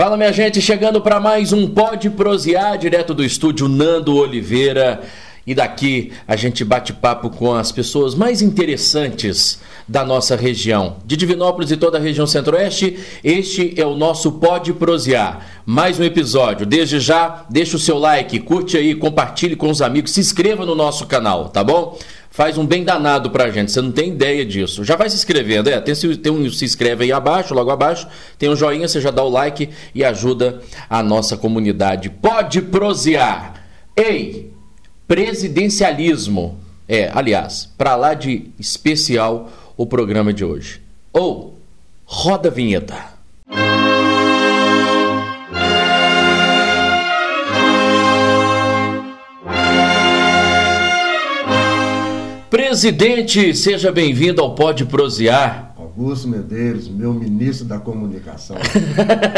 Fala, minha gente, chegando para mais um Pode Prosear, direto do estúdio Nando Oliveira. E daqui a gente bate papo com as pessoas mais interessantes da nossa região. De Divinópolis e toda a região centro-oeste, este é o nosso Pode Prosear. Mais um episódio. Desde já, deixa o seu like, curte aí, compartilhe com os amigos, se inscreva no nosso canal, tá bom? Faz um bem danado pra gente. Você não tem ideia disso. Já vai se inscrevendo, é. Tem, tem um se inscreve aí abaixo, logo abaixo. Tem um joinha, você já dá o like e ajuda a nossa comunidade. Pode prosear. Ei, presidencialismo. É, aliás, para lá de especial o programa de hoje. Ou, roda a vinheta. Presidente, seja bem-vindo ao Pode Prosear. Augusto Medeiros, meu ministro da comunicação.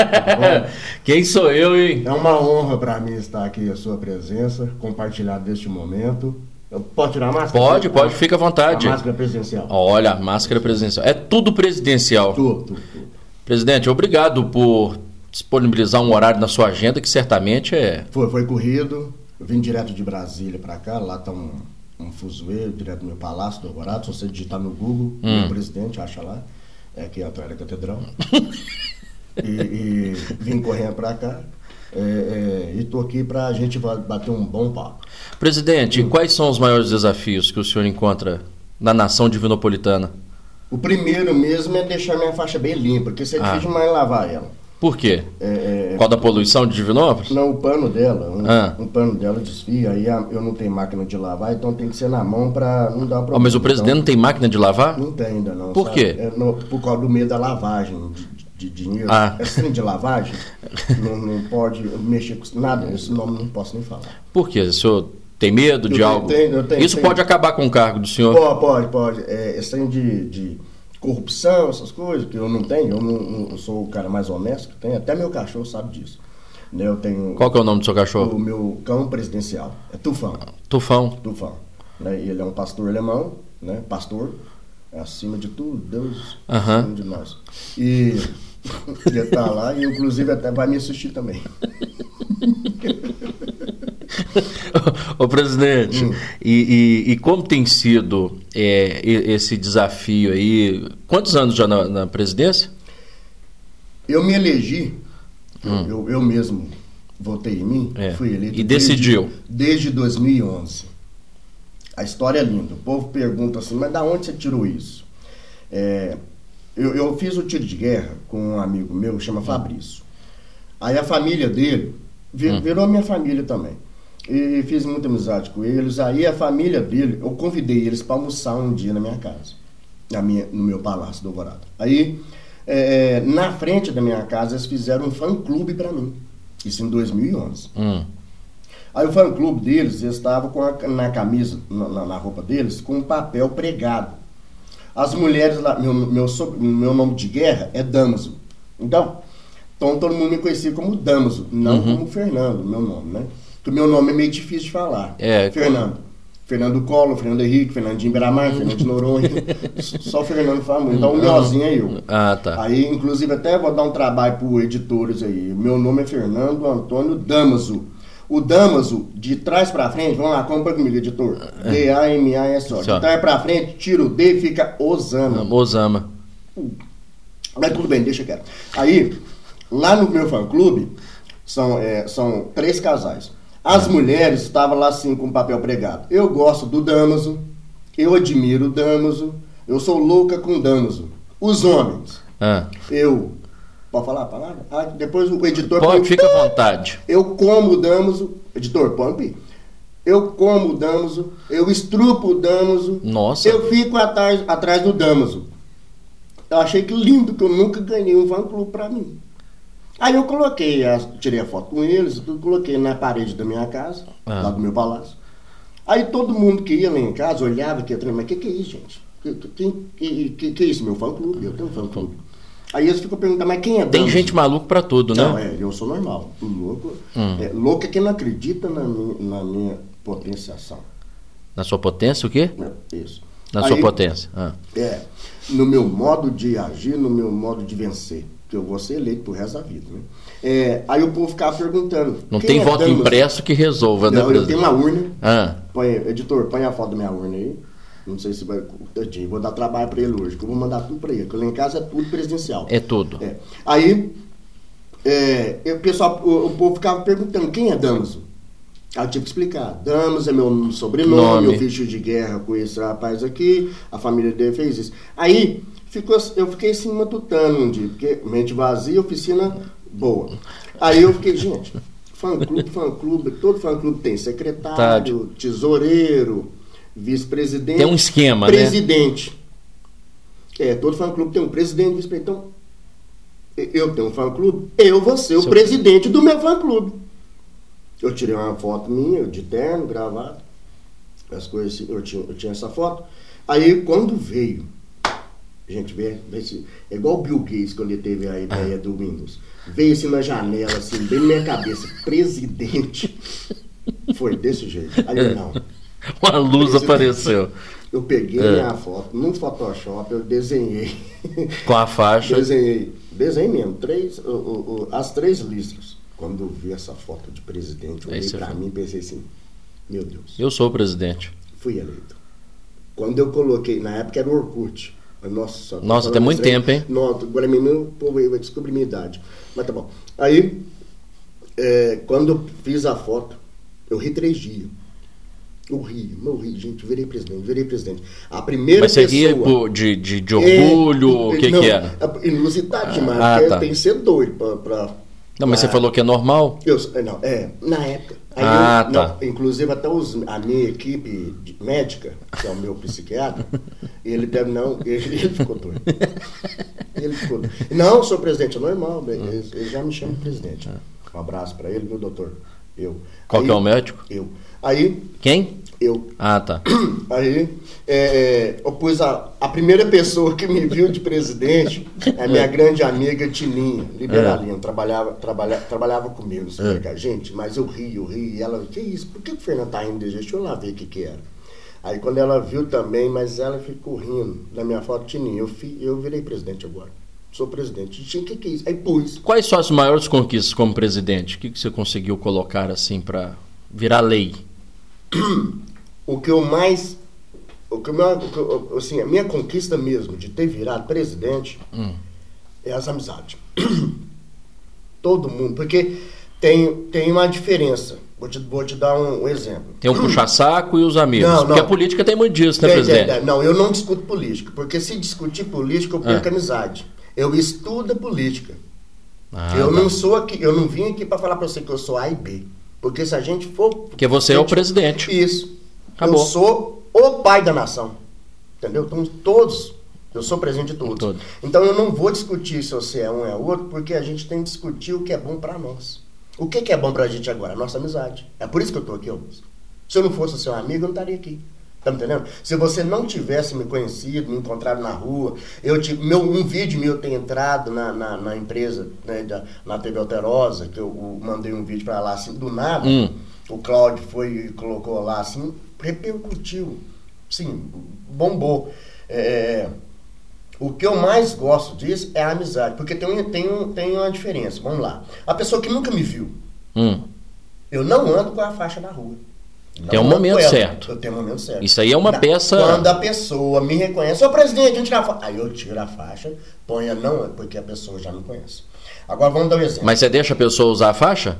Quem sou eu, hein? É uma honra para mim estar aqui a sua presença, compartilhar deste momento. Eu posso tirar a máscara? Pode, pode, fica à vontade. A máscara presidencial. Olha, máscara presidencial. É tudo presidencial. Tudo, tudo, tudo. Presidente, obrigado por disponibilizar um horário na sua agenda que certamente é. Foi, foi corrido. Eu vim direto de Brasília para cá, lá estão. Um fuzuê direto do meu palácio do Alvorado. Se você digitar no Google, hum. meu presidente, acha lá, é aqui atrás da catedral. e, e, vim correndo para cá. É, é, e estou aqui para a gente bater um bom papo. Presidente, hum. quais são os maiores desafios que o senhor encontra na nação divinopolitana? O primeiro mesmo é deixar minha faixa bem limpa, porque você é ah. difícil demais lavar ela. Por quê? É, é, Qual da poluição de Divinópolis? Não, o pano dela. Um, ah. um pano dela desfia, aí eu não tenho máquina de lavar, então tem que ser na mão para não dar problema. Oh, mas o presidente então, não tem máquina de lavar? Não tem ainda não. Por sabe? quê? É no, por causa do medo da lavagem de, de dinheiro. Ah. É assim de lavagem, não, não pode mexer com nada, esse nome não posso nem falar. Por quê? O senhor tem medo eu de tenho, algo? Tenho, tenho, Isso pode acabar com o cargo do senhor? Pode, pode, pode. É, esse de... de corrupção, essas coisas, que eu não tenho, eu não, não sou o cara mais honesto que tem, até meu cachorro sabe disso. Né, eu tenho, Qual que é o nome do seu cachorro? O meu cão presidencial, é Tufão. Tufão? Tufão. Né, ele é um pastor alemão, né, pastor, é acima de tudo, Deus uhum. acima de nós. E ele está lá e inclusive até vai me assistir também. Ô presidente, hum. e, e, e, como tem sido é, esse desafio aí? Quantos anos já na, na presidência? Eu me elegi, hum. eu, eu mesmo votei em mim, é. fui eleito. E decidiu? Desde, desde 2011. A história é linda. O povo pergunta assim, mas da onde você tirou isso? É, eu, eu, fiz o tiro de guerra com um amigo meu que chama hum. Fabrício. Aí a família dele vir, hum. virou minha família também e fiz muita amizade com eles. Aí a família dele, eu convidei eles para almoçar um dia na minha casa, na minha, no meu palácio do Alvorada. Aí, é, na frente da minha casa, eles fizeram um fã-clube para mim. Isso em 2011. Hum. Aí o fã-clube deles, eles estavam com a, na camisa, na, na, roupa deles, com um papel pregado. As mulheres lá, meu, meu, meu nome de guerra é Damaso. Então, então todo mundo me conhecia como Damaso, não uhum. como Fernando, meu nome, né? Que o meu nome é meio difícil de falar. É, Fernando. Fernando Collor, Fernando Henrique, Fernandinho Beramar, Fernando Noronha. só o Fernando famoso. Então o melhorzinho é eu. Ah, tá. Aí, inclusive, até vou dar um trabalho para editores aí. Meu nome é Fernando Antônio Damaso. O Damaso, de trás para frente, vamos lá, compra comigo, editor. É. D-A-M-A-S-O. De trás para frente, tira o D e fica Osama. Osama. Mas tudo bem, deixa quieto. Aí, lá no meu fã-clube, são, é, são três casais. As mulheres estavam lá assim com papel pregado. Eu gosto do Damaso, eu admiro o Damaso, eu sou louca com o Damaso. Os homens, ah. eu. Pode falar a palavra? Ah, depois o editor. Pode, põe, fica à vontade. Eu como o Damaso. Editor, põe Eu como o Damaso, eu estrupo o Damaso. Nossa. Eu fico atrás, atrás do Damaso. Eu achei que lindo que eu nunca ganhei um fã clube pra mim. Aí eu coloquei, tirei a foto com eles, tudo, coloquei na parede da minha casa, ah. lá do meu palácio. Aí todo mundo que ia lá em casa olhava que mas o que, que é isso, gente? Que, que, que, que, é isso? Meu fã clube? Eu tenho um fã clube. Aí eles ficam perguntando, mas quem é Tem gente maluco pra tudo, né? Não, é, eu sou normal. Louco, hum. é, louco é quem não acredita na minha, na minha potenciação. Na sua potência o quê? É, isso. Na Aí, sua potência. Ah. É, no meu modo de agir, no meu modo de vencer. Eu vou ser eleito pro resto da vida. Né? É, aí o povo ficava perguntando. Não tem é voto Damas? impresso que resolva, né, Não, eu tenho uma urna. Ah, Põe, editor, põe a foto da minha urna aí. Não sei se vai. Tadinho, vou dar trabalho pra ele hoje, que eu vou mandar tudo pra ele. Porque lá em casa é tudo presidencial. é tudo. É. Aí, é, o pessoal, o, o povo ficava perguntando, quem é Damaso? Aí eu tive que explicar. Damaso é meu sobrenome, Nome. eu fiz de guerra com esse rapaz aqui, a família dele fez isso. Aí, ficou, eu fiquei assim matutando um dia, porque mente vazia, oficina boa. Aí eu fiquei, gente, fã-clube, fã-clube, todo fã-clube tem secretário, tesoureiro, vice-presidente. Tem um esquema, né? presidente. É, todo fã-clube tem um presidente, vice-presidente. Então, eu tenho um fã-clube, eu vou ser o Seu- presidente do meu fã-clube. Eu tirei uma foto minha, de terno, gravado, as coisas assim, eu tinha, eu tinha essa foto. Aí, quando veio, gente, vê, vê se, é igual o Bill Gates, quando ele teve a ideia do Windows. Veio assim na janela, assim, bem na minha cabeça, presidente. Foi desse jeito. Aí, eu, não. Uma luz Presidente. apareceu Eu peguei É. minha foto, no Photoshop, eu desenhei. com a faixa. desenhei, desenhei mesmo, três, o- o- o- as três listras. Quando eu vi essa foto de presidente, eu Aí olhei pra falou. mim e pensei assim, meu Deus, Eu sou o presidente. fui eleito. Quando eu coloquei, na época era o Orkut. Nossa, Nossa, falando tem muito tempo, hein? Nossa, agora menino, o povo aí vai descobrir minha idade. Mas tá bom. Aí, é, quando eu fiz a foto, eu ri três dias. Eu ri, eu ri, gente, virei presidente, virei presidente. A primeira Mas você pessoa... ria por- de, de, de orgulho? É, o que, não, que era? é Inusitado demais, Ah, porque tá. tem que ser doido pra. pra Não, mas você pra- falou que é normal? Eu, não, é, na época. Aí Ah, eu- tá. não, inclusive até os, a minha equipe médica, que é o meu psiquiatra, ele deve não, ele, ele ficou doido. Ele ficou doido. Não, sou presidente, é normal, bem, ele, ele já me chama de presidente. Um abraço pra ele, viu, doutor? Eu. Qual Aí- que é o médico? Eu. Aí, Quem? eu. Ah, tá. Aí, é, é, eu pus a, a primeira pessoa que me viu de presidente, é a minha grande amiga Tininha, liberalina, trabalhava, trabalha, trabalhava comigo supermercado. Gente, mas eu ri, eu ri, e ela, que isso, por que o Fernando tá rindo desse? Deixa eu lá ver o que que era. Aí quando ela viu também, mas ela ficou rindo da minha foto, Tininha, eu, fi, eu virei presidente agora. Sou presidente. Tinha o que é? Aí pus. Quais são as maiores conquistas como presidente? O que, que você conseguiu colocar assim pra virar lei? o que eu mais. O que eu, assim, a minha conquista mesmo de ter virado presidente Hum. é as amizades. Todo mundo. Porque tem, tem uma diferença. Vou te, vou te dar um, um exemplo. Tem o puxa-saco e os amigos. Não, Porque não. a política tem muito disso, né, Tem- tem- presidente? tem- não, eu não discuto política. Porque se discutir política, eu perco Ah. amizade. Eu estudo a política. Ah, eu tá. não sou aqui, eu não vim aqui para falar para você que eu sou A e B. Porque se a gente for. Porque você é o presidente. Isso. Acabou. Eu sou o pai da nação. Entendeu? Então, todos. Eu sou presidente de todos. Todos. Então, eu não vou discutir se você é um é outro, porque a gente tem que discutir o que é bom para nós. O que, que é bom pra gente agora? A nossa amizade. É por isso que eu tô aqui, Augusto. Se eu não fosse seu amigo, eu não estaria aqui. Tá me entendendo? Se você não tivesse me conhecido, me encontrado na rua, eu tive, meu, um vídeo meu ter entrado na, na, na empresa, né, da, na TV Alterosa, que eu, eu mandei um vídeo para lá assim, do nada, Hum. o Cláudio foi e colocou lá assim, repercutiu. Sim, bombou. É, o que eu mais gosto disso é a amizade, porque tem, tem, tem uma diferença. Vamos lá. A pessoa que nunca me viu, Hum. eu não ando com a faixa na rua. Não Tem um momento ela. certo. Tenho um momento certo. Isso aí é uma Na- peça- Quando a pessoa me reconhece, ô presidente, a faixa. Aí eu tiro a faixa, ponho a não, porque a pessoa já me conhece. Agora vamos dar um exemplo. Mas você deixa a pessoa usar a faixa?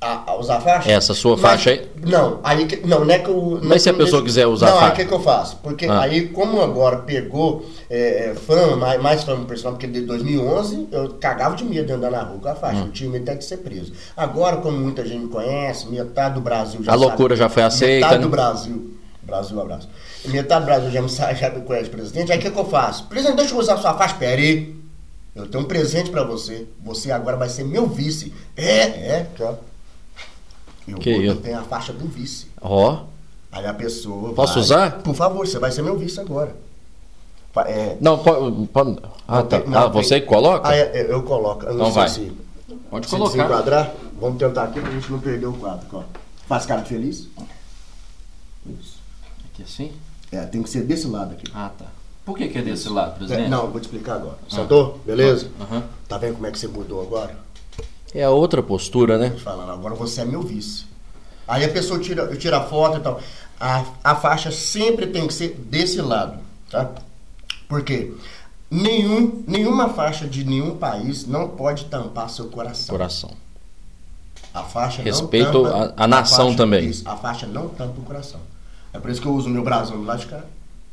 A, a usar a faixa? Essa sua Mas- faixa aí? Não, aí que, não, não é que eu. não Mas se é a que eu pessoa deixo- quiser usar a Não, aí faixa? o que, que eu faço? Porque Ah. aí, como agora pegou é, é, fã, mais, mais fã do personagem, porque de 2011 eu cagava de medo de andar na rua com a faixa. Hum. Eu tinha medo até de ser preso. Agora, como muita gente me conhece, metade do Brasil já A sabe- loucura já foi aceita, Metade né? do Brasil. Brasil, abraço. Metade do Brasil já me, sa- já me conhece, presidente. Aí o que, que eu faço? Presidente, deixa eu usar sua faixa. Pera aí. Eu tenho um presente pra você. Você agora vai ser meu vice. É, é, ó. Eu, Que eu tenho a faixa do vice. Ó. Aí a pessoa. Posso vai- usar? Por favor, você vai ser meu vice agora. É, Não, pode. pode- Ah, tá. não, Ah, você tem- que coloca? Ah, é, é, eu coloco. Eu não Então sei vai. se, Pode se desenquadrar. Vamos tentar aqui pra gente não perder o quadro. Ó. Faz cara de feliz? Isso. Aqui assim? É, tem que ser desse lado aqui. Ah, tá. Por que, que é desse lado, presidente? É, não, vou te explicar agora. Sentou? Beleza? Aham. Tá vendo como é que você mudou agora? É a outra postura, né? Falando, agora você é meu vice. Aí a pessoa tira, tira a foto e tal. A, a faixa sempre tem que ser desse lado, tá? Por quê? Nenhum, nenhuma faixa de nenhum país não pode tampar seu coração. Coração. A faixa Respeito não tampa, a- a nação faixa- também. a faixa não tampa o coração. É por isso que eu uso o meu brasão do lado de cá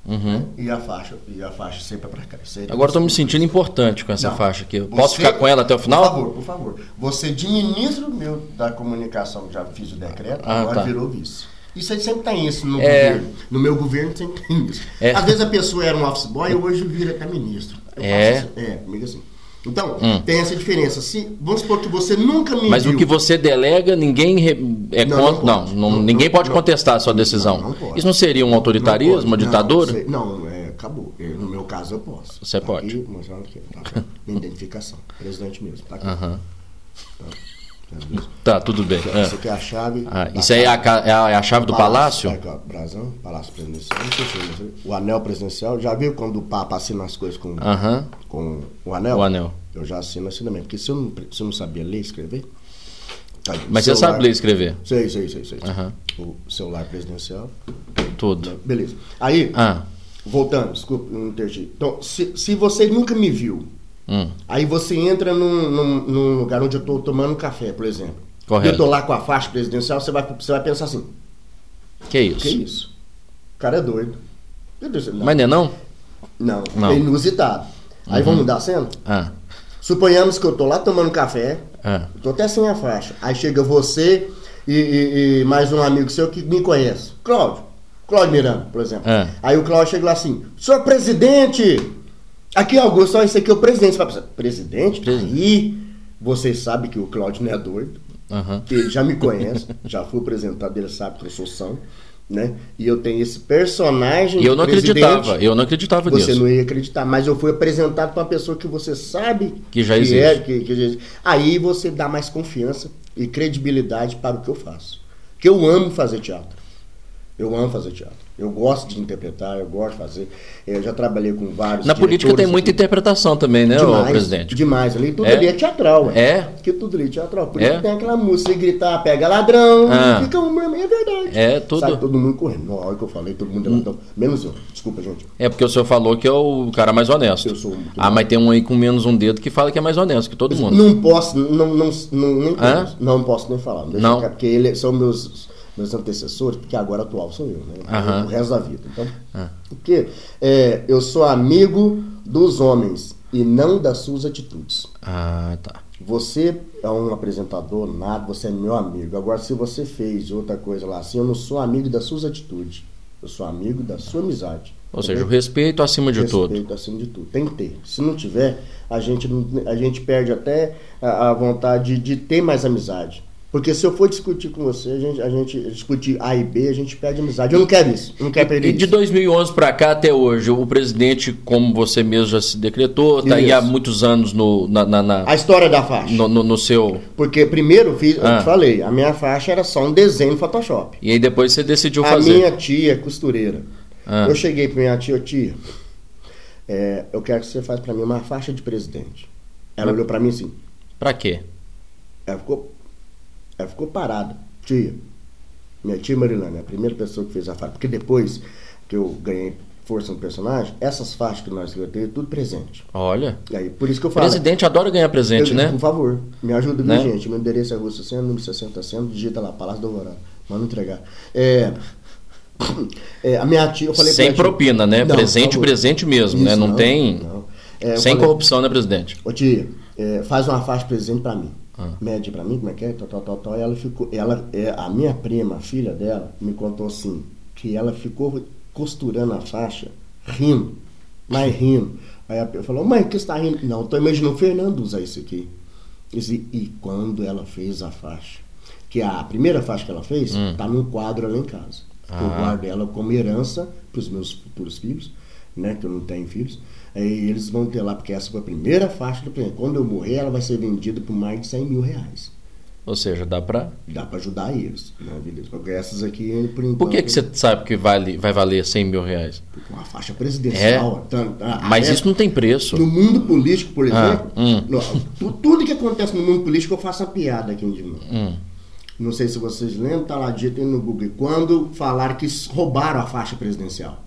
Uhum. e a faixa e a faixa sempre pra cá. Sempre Agora tô me sentindo importante com essa Não. faixa aqui. Eu Você- Posso ficar com ela até o final? Por favor, por favor. Você de ministro meu da comunicação, já fiz o decreto, Ah, agora tá. virou vice. Isso aí sempre tem isso no É. governo. No meu governo sempre tem isso. É. Às vezes a pessoa era um office boy e hoje vira até ministro. Eu É? faço. É, comigo assim. Então, Hum. tem essa diferença. Se, vamos supor que você nunca me Mas viu. o que você delega, ninguém re- é Não, contra. não Não, pode. não- ninguém pode contestar a sua decisão. Isso não seria um autoritarismo, uma ditadura? Não, você- Não, é, acabou. Eu, no meu caso eu posso. Você Tá pode. Aqui, aqui, tá. Minha identificação. Presidente mesmo. Tá aqui. Aham. Tá, beleza? Tá, tudo bem. Ah. Isso aqui é a chave. Ah, isso aí é a, é a- é a chave do palácio? Aqui, ó, Brasão, Palácio Presidencial. Não sei se você- O anel presidencial. Já viu quando o Papa assina as coisas com, Aham. com o anel? O anel. Eu já assino assim também. Porque se eu não, se eu não sabia ler e escrever. tá Mas você celular- sabe ler e escrever? Sei, sei, sei, sei. Aham. O celular presidencial. Tudo. Beleza. Aí, Ah. voltando, desculpa, não entendi. Então, se, se você nunca me viu, Hum. aí você entra num, num, num lugar onde eu estou tomando café, por exemplo. Correto. Eu estou lá com a faixa presidencial, você vai, você vai pensar assim, Que isso? que isso? O cara é doido. Não, Mas não é não? não, Não. Uhum. é inusitado. Aí vamos mudar a cena? Ah. Suponhamos que eu estou lá tomando café, Ah. Tô até sem a faixa. Aí chega você e, e- e mais um amigo seu que me conhece. Cláudio. Cláudio Miranda, por exemplo. É. Aí o Cláudio chega lá assim, senhor presidente! Aqui, Augusto, ó, esse aqui é o presidente. Você vai pensar, presidente? Presidente. Aí você sabe que o Cláudio não é doido. Aham. que Ele já me conhece, já fui apresentado, ele sabe que eu sou são. Né? E eu tenho esse personagem. E eu não acreditava, eu não acreditava Você nisso. não ia acreditar, mas eu fui apresentado para uma pessoa que você sabe Que já é, existe. que, que já existe. Aí você dá mais confiança e credibilidade para o que eu faço. Porque eu amo fazer teatro. Eu amo fazer teatro. Eu gosto de interpretar, eu gosto de fazer. Eu já trabalhei com vários. Na política tem muita aqui. interpretação também, né, demais, presidente? Demais. Ali tudo É? ali é teatral. ué. É? Que tudo ali é teatral. Por É? isso que tem aquela música, gritar, pega ladrão, Ah. fica um é verdade. É, tudo. Sai todo mundo correndo. Na hora que eu falei, todo mundo é ladrão. Menos eu. Desculpa, gente. É porque o senhor falou que é o cara mais honesto. Eu sou Ah, mas tem um aí com menos um dedo que fala que é mais honesto que todo mundo. Não posso, não, não, não, nem não posso nem falar. Deixa Não? porque eles são meus, meus antecessores, porque agora atual sou eu, né? Aham. O resto da vida. Então, Ah. porque é, eu sou amigo dos homens e não das suas atitudes. Ah, tá. Você é um apresentador, nada, você é meu amigo. Agora, se você fez outra coisa lá assim, eu não sou amigo das suas atitudes. Eu sou amigo da sua amizade. Ou seja, o respeito acima de tudo. Respeito acima de tudo. Tem que ter. Se não tiver, a gente, a gente perde até a, a vontade de, de ter mais amizade. Porque se eu for discutir com você, a gente, a gente discutir A e B, a gente perde amizade. Eu não quero isso. Eu não quero perder E de isso. 2011 para cá até hoje, o presidente, como você mesmo já se decretou, tá aí há muitos anos no, na, na- na- A história da faixa. no, no- no seu. Porque primeiro fiz, Ah. eu te falei, a minha faixa era só um desenho no Photoshop. E aí depois você decidiu A fazer. minha tia é costureira. Ah. Eu cheguei pra minha tia, "Ô, tia, é, eu quero que você faça pra mim uma faixa de presidente. Ela Mas- olhou pra mim assim, Pra quê? ela ficou, ela ficou parada. Tia, minha tia Marilane, a primeira pessoa que fez a faixa. Porque depois que eu ganhei força no personagem, essas faixas que nós escrevemos, tudo presente. Olha. E aí, por isso que eu falo. Presidente adora ganhar presente, eu- né? Por favor, me ajuda, Né? gente? Meu endereço é Rua 60, número 60 Centro, digita lá, Palácio do Alvorada. Manda entregar. É, é, a minha tia, eu falei Sem minha tia- propina, né? Não, presente, presente mesmo, né? Isso, Não, tem. não. É, Sem falei, corrupção, né, presidente? Ô tia, é, faz uma faixa presente pra mim. Ah. Mede pra mim, como é que é? Tal, tal, tal, tal. E ela ficou. Ela, é, a minha prima, a filha dela, me contou assim, que ela ficou costurando a faixa, rindo, mas rindo. Aí a pessoa falou, mãe, o que você tá rindo? Não, tô imaginando o Fernando usar isso aqui. Esse- E quando ela fez a faixa, que a primeira faixa que ela fez, Hum. tá num quadro lá em casa. Eu Ah. guardo ela como herança pros meus futuros filhos, né? Que eu não tenho filhos. Aí eles vão ter lá, porque essa foi a primeira faixa do presente. Quando eu morrer, ela vai ser vendida por mais de 100 mil reais. Ou seja, dá pra. Dá para ajudar eles. Né, beleza. Porque essas aqui, por enquanto. Por que, que você sabe que vale, vai valer 100 mil reais? Uma faixa presidencial. tanto- a- a- Mas a- isso não tem preço. No mundo político, por Ah, exemplo, hum. no- tu- tudo que acontece no mundo político eu faço a piada aqui em Dilma. Hum. Não sei se vocês lembram, tá lá dito no Google. Quando falaram que roubaram a faixa presidencial.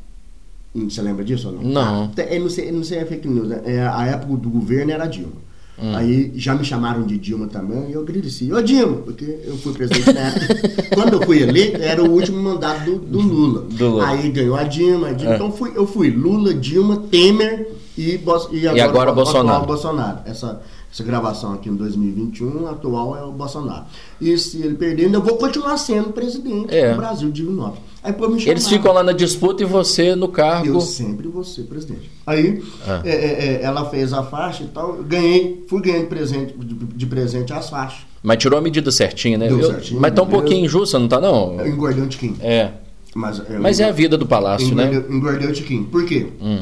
Você lembra disso ou não? Não. É, não, sei, não sei, é fake news. né? É, a época do governo era Dilma. Hum. Aí já me chamaram de Dilma também, e eu agradeci. Ô Dilma, porque eu fui presidente na época. Quando eu fui eleito, era o último mandato do, do Lula. Do Lula. Aí ganhou a Dilma. a Dilma. É. Então fui, eu fui Lula, Dilma, Temer e, e agora, agora o Bolsonaro. Bolsonaro. Essa, essa gravação aqui em 2021, o atual é o Bolsonaro. E se ele perder, eu vou continuar sendo presidente É. do Brasil, de 9. Aí pô, me Eles ficam lá na disputa e você no cargo. Eu sempre vou ser presidente. Aí Ah. é, é, é, ela fez a faixa e tal, ganhei, fui ganhando presente, de, de presente as faixas. Mas tirou a medida certinha, né? Deu Eu- certinho, mas tá um pouquinho injusta, não tá não? Eu engordei um tiquinho. É. Mas, eu Mas é a vida do palácio, engordei, né? engordei um tiquinho. Por quê? Hum.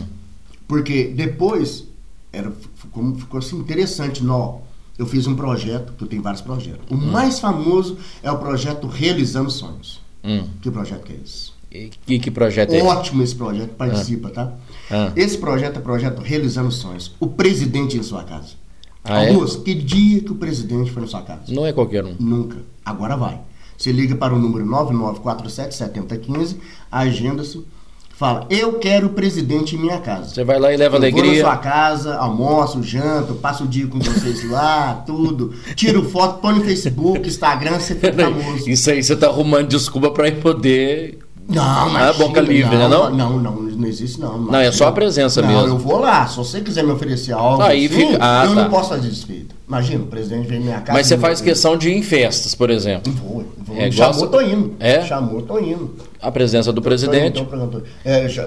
Porque depois, era, ficou, ficou assim interessante, nó. Eu fiz um projeto, que eu tenho vários projetos. O mais famoso é o projeto Realizando Sonhos. Hum. Que projeto que é esse? E que, que projeto é esse? Ótimo esse projeto, participa, tá? Ah. Esse projeto é o projeto Realizando Sonhos. O presidente em sua casa. Ah, é? Augusto, que dia que o presidente foi na sua casa? Não é qualquer um. Nunca. Agora vai. Você liga para o número 99477015, agenda-se, fala, eu quero o presidente em minha casa. Você vai lá e leva Eu Vou na alegria. sua casa, almoço, janto, passo o dia com vocês lá, tudo. Tiro foto, põe no Facebook, Instagram, você fica famoso. Isso aí você tá arrumando desculpa pra ir poder. Não, Ah, mas boca livre, né, não? Não, não, não existe não. Não, é só a presença não, mesmo. eu vou lá. Se você quiser me oferecer algo Aí assim, fica- ah, eu tá. não posso fazer desfeita. Imagina, o presidente vem minha casa... Mas você faz não- questão de ir em festas, por exemplo. Vou, vou. É, Me chamou, gosta- tô indo. É? Chamou, tô indo. A presença do presidente. Então, perguntou. É, já-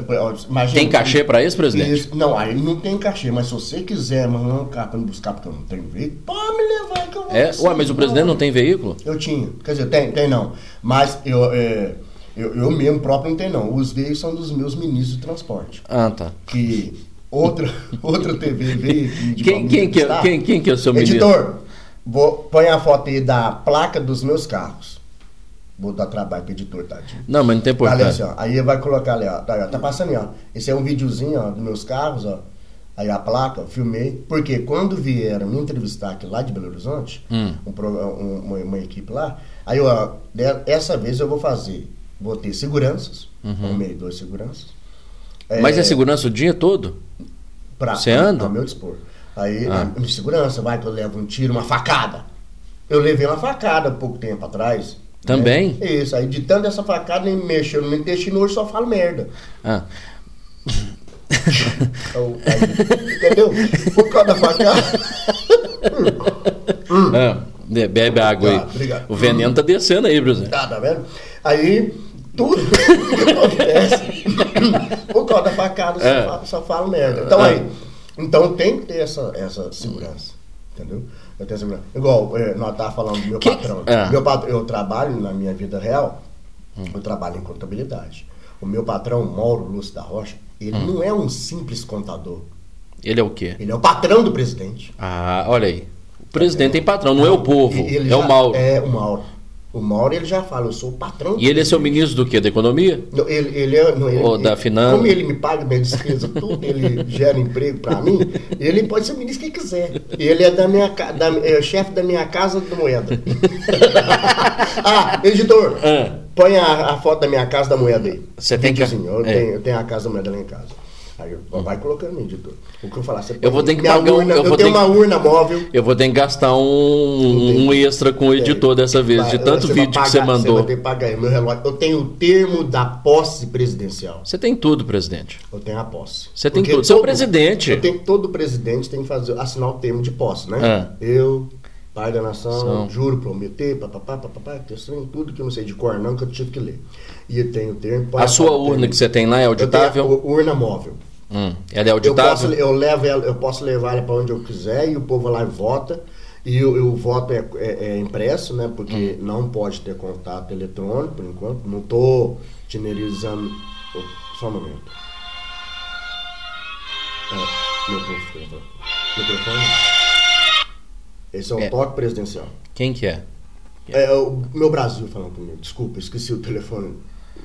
imagina- Tem cachê pra isso, presidente? Isso. Não, aí não tem cachê, mas se você quiser mandar um carro pra me buscar porque eu não tenho veículo, pode me levar que eu vou. É? Ué, mas o presidente não tem veículo? Eu tinha. Quer dizer, tem, tem não. Mas eu, é, eu, eu mesmo próprio não tenho não. Os veículos são dos meus ministros de transporte. Ah, tá. Que outra, outra TV veio aqui de Quem, quem, que, é- Estado. quem, quem que é o seu ministro? Editor, vou, põe a foto aí da placa dos meus carros. Vou dar trabalho pro editor, tadinho. Não, mas não tem importância. assim, ó, aí vai colocar ali, ó. Tá, tá passando aí, ó. Esse é um videozinho, ó, dos meus carros, ó. Aí a placa, eu filmei. Porque quando vieram me entrevistar aqui lá de Belo Horizonte, Hum. um um- uma, uma equipe lá, aí, ó, essa vez eu vou fazer. Vou ter seguranças, um meio dois seguranças. Uhum. Mas é segurança o dia todo? Pra, Você anda? Ao meu dispor. Aí, Ah. a- de segurança, vai que eu levo um tiro, uma facada. Eu levei uma facada há pouco tempo atrás. Também? né? Isso, aí de tanto essa facada, nem me mexeu no meu intestino, hoje só falo merda. Ah. Então, aí, entendeu? Por causa da facada. Ah, be- bebe água aí. Obrigado. O veneno tá descendo aí, presidente. Tá, tá vendo? Aí, tudo que acontece, por causa da facada, só, É. falo, só falo merda. Então Ah. aí, então tem que ter essa, essa segurança, entendeu? Eu tenho segurança. Igual, é, nós estávamos falando do meu Que- patrão. Ah. Meu. Eu trabalho na minha vida real, eu trabalho em contabilidade. O meu patrão, Mauro Lúcio da Rocha, ele Hum. não é um simples contador. Ele é o quê? Ele é o patrão do presidente. Ah, olha aí. O presidente tem patrão, não é o povo. Ele É o já- Mauro. É o Mauro. O Mauro ele já fala, eu sou o patrão. E ele é seu ministro do quê? Da economia? Não, Ele, ele é. Não, ele, Ou da ele- finança. Como ele me paga minha despesa, tudo, ele gera emprego pra mim, ele pode ser o ministro que quiser. Ele é da minha da, é chefe da minha casa do moeda. ah, editor, Ah. põe a, a foto da minha casa da moeda aí. Você tem que- Videozinho, Eu, é. tenho, eu tenho a casa da moeda lá em casa. Aí vai colocando, editor. O que eu falar, você Eu vou ter que pagar um- urna, eu eu, vou tenho ter uma urna móvel. Eu vou ter que gastar um, um extra com o editor dessa vez, de tanto vídeo que você pagar- Você mandou. vai ter que pagar meu relógio. Eu tenho o termo da posse presidencial. Você tem tudo, presidente. Eu tenho a posse. Você tem Porque tudo. Você é o presidente. Eu tenho, todo presidente tem que fazer, assinar o termo de posse, né? Ah. Eu, pai da nação, São. juro prometer, papapá, papapá, questão, tudo que eu não sei de cor não, que eu tive que ler. E eu tenho o termo. A sua urna termo. que você tem lá é Eu tenho auditável? a urna móvel. Hum, ela é Eu posso, auditável? eu, levo ela, eu posso levar ela para onde eu quiser e o povo lá e vota. E o, o voto é, é- é impresso, né? Porque Hum. não pode ter contato eletrônico por enquanto. Não estou generalizando. Oh, Só um momento. É, meu microfone. Microfone. Esse é o É. toque presidencial. Quem que é? É o meu Brasil falando comigo. Desculpa, esqueci o telefone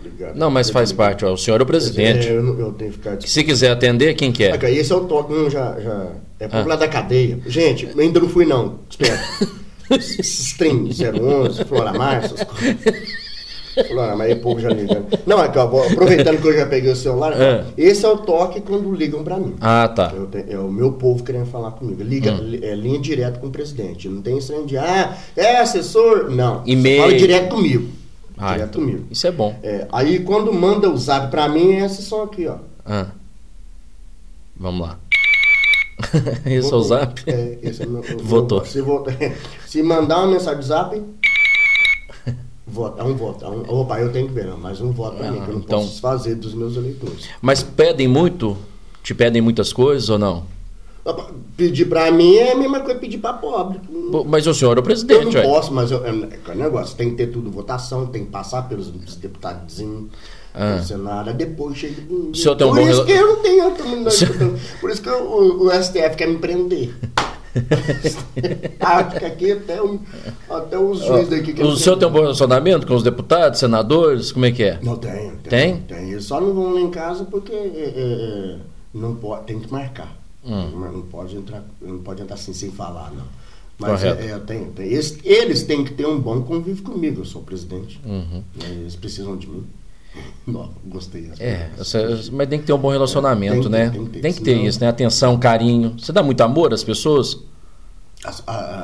ligado. Não, mas faz parte, ó, o senhor é o presidente. É, eu, não- eu tenho que ficar. Se quiser atender, quem quer? Ok, esse é o toque. Hum, já, já. É por Ah. da cadeia. Gente, eu ainda não fui, não. Espera. Esses trem 011, Floramar, essas coisas. Floramar, aí o povo já ligando. Não, aqui, ó, vou- aproveitando que eu já peguei o celular, É. esse é o toque quando ligam pra mim. Ah, tá. É o meu povo querendo falar comigo. Liga, Hum. é linha direta com o presidente. Não tem isso de, ah, é assessor. Não. E-mail. Fala direto comigo. Ah, direto então, comigo. isso é bom. É, aí quando manda o zap pra mim, é esse som aqui, ó. Ah. Vamos lá. Esse é o zap? É, esse é o meu, Votou. Se, se mandar uma mensagem zap, vota, é um voto. Um, opa, eu tenho que ver, não, mas um voto pra Ah, mim, que eu não então- posso desfazer dos meus eleitores. Mas pedem muito? Te pedem muitas coisas ou não? Pedir pra mim é a mesma coisa que pedir pra pobre. Mas o senhor é o Eu presidente, não ué. posso, mas eu, é, é negócio, tem que ter tudo votação, tem que passar pelos deputadinhos. Ah. do Senado, depois chega. O senhor tem um Por bom isso que eu não tenho senhor- Por isso que eu- o, o STF quer me prender. Acho que aqui até, o, até os juízes daqui querem O senhor tem um bom relacionamento com os deputados, senadores? Como é que é? Não, tem. Tem? Tem. Eles só não vão lá em casa porque é, é, é, não pode, tem que marcar. Hum. Mas Não pode entrar, não pode entrar assim sem falar, não. Mas é, é, tem, tem. Eles, eles têm que ter um bom convívio comigo, eu sou o presidente. Uhum. Eles precisam de mim. Não, gostei. É, mas tem que ter um bom relacionamento, Tem né? tem que ter, Tem que ter senão- isso, né? Atenção, carinho. Você dá muito amor às pessoas? As-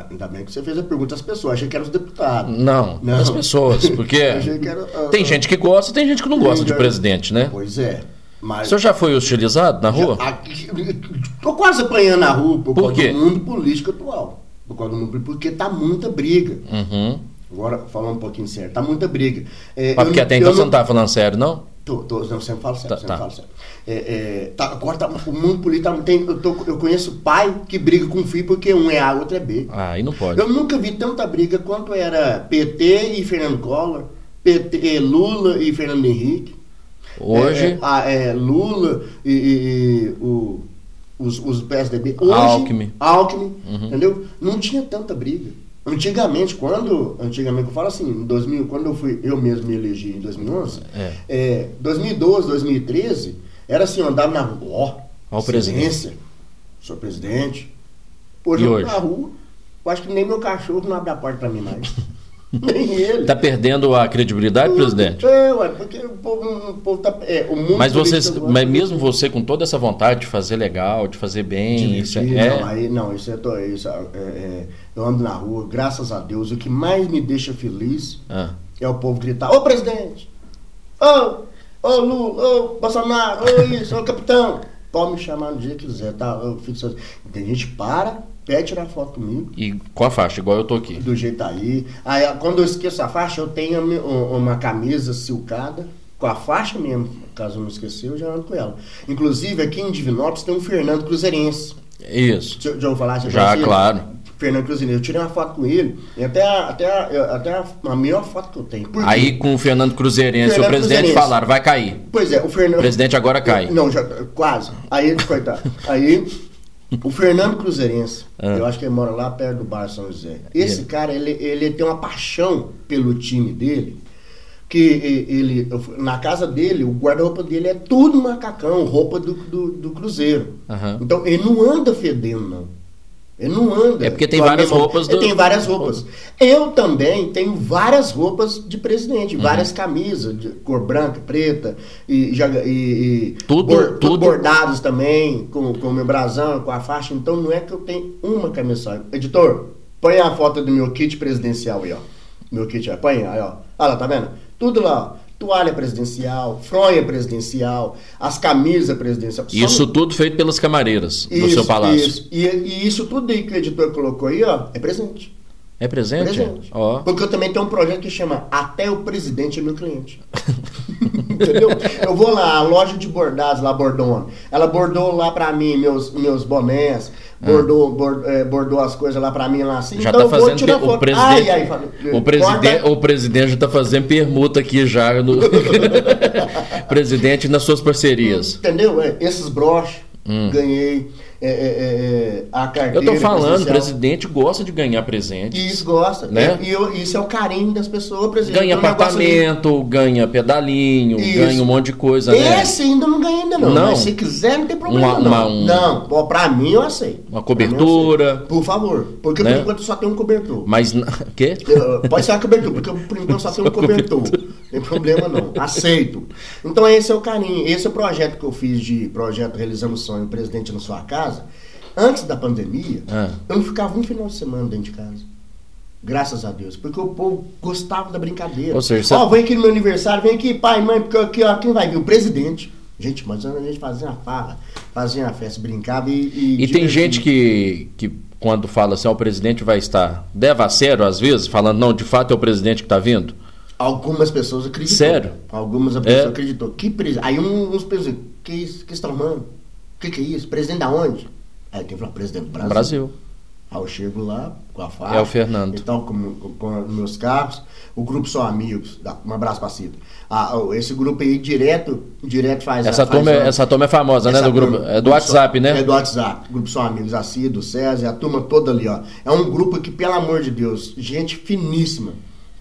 ainda bem que você fez a pergunta às pessoas. Achei que eram os deputados. Não, Não. às pessoas, porque era, ah, tem ah, gente que gosta, tem gente que não gosta de Tem, presidente, né? Pois é. O Mas. senhor já foi hostilizado na rua? Tô quase apanhando na rua por, Por causa quê? do mundo político atual. Por causa do mundo porque tá muita briga. Uhum. Agora, falando um pouquinho sério, tá muita briga. É, Mas porque não- até então você não tá falando sério, não? Tô, tô, não, sempre falo sério, Tá, sempre tá. falo sério. É, é, tá, agora tá, o mundo político tá- tem, eu, tô- eu conheço pai que briga com filho porque um é A, outro é B. Ah, aí não pode. Eu nunca vi tanta briga quanto era PT e Fernando Collor, PT, Lula e Fernando Henrique. Hoje, É, é, é, Lula e, e- e o- os, os PSDB. Hoje, Alckmin. Alckmin, Uhum. entendeu? Não tinha tanta briga. Antigamente, quando. Antigamente, eu falo assim, em 2000, quando eu fui, eu mesmo me elegi em 2011, É. é, 2012, 2013, era assim, eu andava na rua, ó, Ó o excelência, senhor presidente. Hoje E eu hoje? na rua, eu acho que nem meu cachorro não abre a porta pra mim mais. nem ele. tá perdendo a credibilidade, presidente? É, ué, porque o povo, o povo tá. É, o mundo Mas você, agora- mas mesmo você com toda essa vontade de fazer legal, de fazer bem, isso é, é- Não, aí, não, isso é, to- isso é, é, eu ando na rua, graças a Deus, o que mais me deixa feliz Ah, é o povo gritar, ô presidente! Ô! Ô Lula! Ô Bolsonaro! Ô isso! Ô capitão! Pode me chamar do jeito que quiser, tá? Eu fico. Tem gente para, pede tirar foto comigo, e com a faixa, igual eu tô aqui. do jeito aí. Aí quando eu esqueço a faixa, eu tenho um- uma camisa silcada, com a faixa mesmo. Caso eu não esquecer, eu já ando com ela. Inclusive, aqui em Divinópolis tem um Fernando Cruzeirense. Isso. Já, já ouviu falar? Já, conhece ele? claro. Fernando Cruzeirense. Eu tirei uma foto com ele, e até a, até a, eu- até a, a melhor foto que eu tenho. Por quê? Aí com o Fernando Cruzeirense e o Fernando presidente Cruzeirense. falaram, vai cair. Pois é, o Fernando. O presidente agora cai. Não, já, quase. Aí, coitado. Aí, o Fernando Cruzeirense, Ah. eu acho que ele mora lá perto do Bar São José. Esse Ele. cara, ele, ele tem uma paixão pelo time dele. Que ele, na casa dele, o guarda-roupa dele é tudo macacão, roupa do, do, do Cruzeiro. Aham. Então ele não anda fedendo, não. Ele não anda. É porque tem várias mesma- roupas do- tem várias roupas. Eu também tenho várias roupas de Uhum. presidente, várias camisas de cor branca, preta e, e- e Tudo- bor- tudo- bordados também, com com o meu brasão, com a faixa. Então não é que eu tenho uma camisa. Editor, põe a foto do meu kit presidencial aí, ó. Meu kit, põe aí, ó. Olha lá, tá vendo? Tudo lá, ó. Toalha presidencial, fronha presidencial, as camisas presidenciais. Isso tudo feito pelas camareiras do isso, seu palácio. Isso. E, e isso tudo aí que o editor colocou aí, ó, é presente. É presente? Presente. Ó. Porque eu também tenho um projeto que chama Até o Presidente é meu cliente. Entendeu? Eu vou lá, a loja de bordados lá, Bordona. Ela bordou lá pra mim meus, meus bonés, bordou, bor- eh, bordou as coisas lá pra mim lá assim. Já então tá fazendo tirar per- o foto. presidente. Ai, ai, falei, o, presidente corta- o presidente já tá fazendo permuta aqui já no presidente nas suas parcerias. Entendeu? É, esses broches, Hum. ganhei. É, é, é, a carteira. Eu tô falando, o presidente gosta de ganhar presente. Isso gosta. Né? E eu- isso é o carinho das pessoas, presidente. Ganha É apartamento, ganha pedalinho, Isso. ganha um monte de coisa, né? Esse ainda não ganha ainda não. Não. Mas se quiser, não tem problema Uma- não. uma- um- Não, Pô, pra mim eu aceito. Uma cobertura. aceito. Por favor. Porque Né? por enquanto só tem um cobertor. Mas. na- Quê? Pode ser uma cobertura, porque por enquanto só tem um cobertor. Não tem problema não. Aceito. Então esse é o carinho. Esse é o projeto que eu fiz de projeto Realizando o Sonho, Presidente na Sua Casa. Antes da pandemia, Ah. eu não ficava um final de semana dentro de casa. Graças a Deus. Porque o povo gostava da brincadeira. Ou seja, Ó, vem aqui no meu aniversário, vem aqui, pai, mãe, porque aqui, ó, quem vai vir? O presidente. Gente, mas a gente fazia uma farra, fazia uma festa, brincava e. E, E tem gente que, que quando fala assim, ó, o presidente vai estar. Leva a sério, às vezes, falando, não, de fato é o presidente que está vindo. Algumas pessoas acreditam. Sério? Algumas pessoas É. acreditou. Que pres... Aí uns pensam, que? Que estão armando? O que, que é isso? Presidente da onde? Aí tem que falar, presidente do Brasil. Brasil. Aí eu chego lá com a faixa. É o Fernando. Então, com, com, com meus carros. O grupo Só Amigos. Um abraço pra Cida. Ah, o- esse grupo aí direto, direto faz. Essa faz turma, é- a- essa turma é famosa, né? Do grupo, é do WhatsApp, Só- né? É do WhatsApp. Grupo Só Amigos, a Cida, o César, a turma toda ali, ó. É um grupo que, pelo amor de Deus, gente finíssima.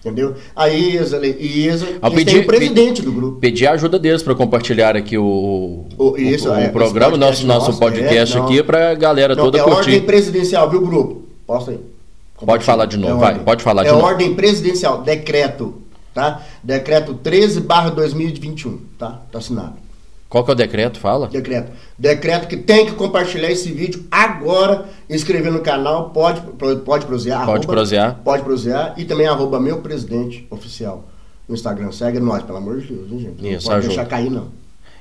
Entendeu? A Isa, e Isa, têm pedir- o presidente do grupo. Pedir a ajuda deles para compartilhar aqui o, O- isso, o, é, o programa, esse nosso, podcast nosso nosso, podcast é, aqui, para a galera Não, toda é ordem curtir. presidencial, viu, grupo? Posso aí? Pode falar de novo, É vai, ordem. pode falar de é novo. ordem presidencial, decreto, tá? Decreto 13 barra 2021, tá? Tá assinado. Qual que é o decreto? Fala. Decreto. Decreto que tem que compartilhar esse vídeo agora, inscrever no canal, pode, pode prosear. Pode prosear. Pode prosear e também arroba meu presidente oficial no Instagram. Segue nós, pelo amor de Deus, hein, gente? Não Isso, pode ajuda. deixar cair, não.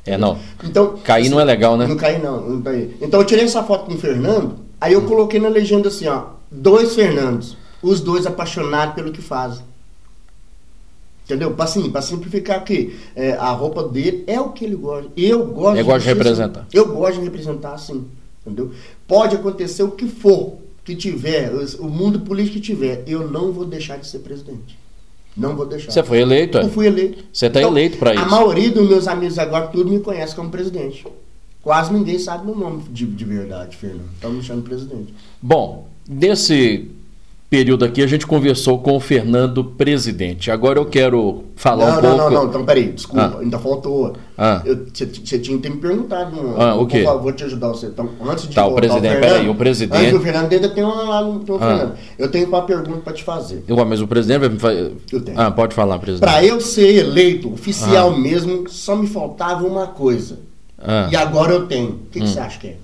É, não. Então, Cair não é legal, né? Não caí não, não. Então eu tirei essa foto com o Fernando, aí eu coloquei na legenda assim, ó, dois Fernandos, os dois apaixonados pelo que fazem. Entendeu? Assim, pra simplificar aqui, é, a roupa dele é o que ele gosta. Eu gosto Ele gosta de representar. assim. Eu gosto de representar assim, entendeu? Pode acontecer o que for, que tiver, o mundo político que tiver, eu não vou deixar de ser presidente. Não vou deixar. Você foi eleito, é? Eu fui eleito. Você tá eleito pra A isso. maioria dos meus amigos agora tudo me conhece como presidente. Quase ninguém sabe meu nome de, de verdade, Fernando. Estão me chamando de presidente. Bom, nesse período aqui a gente conversou com o Fernando Presidente. Agora eu quero falar não, um não, pouco. não, não, então peraí, desculpa, Ah. ainda faltou. Ah. Você tinha que ter me perguntado. Mano. Ah, o Vou quê? falar, Vou te ajudar você. Então, antes de Tá, o presidente, Fernando, peraí, o presidente- Antes do Fernando, ainda tem uma lá no Ah. Fernando. Eu tenho uma pergunta para te fazer. Eu, mas o presidente vai me fazer. Eu tenho. Ah, pode falar, presidente. Para eu ser eleito oficial Ah. mesmo, só me faltava uma coisa. Ah. E agora eu tenho. O que, que Hum. você acha que é?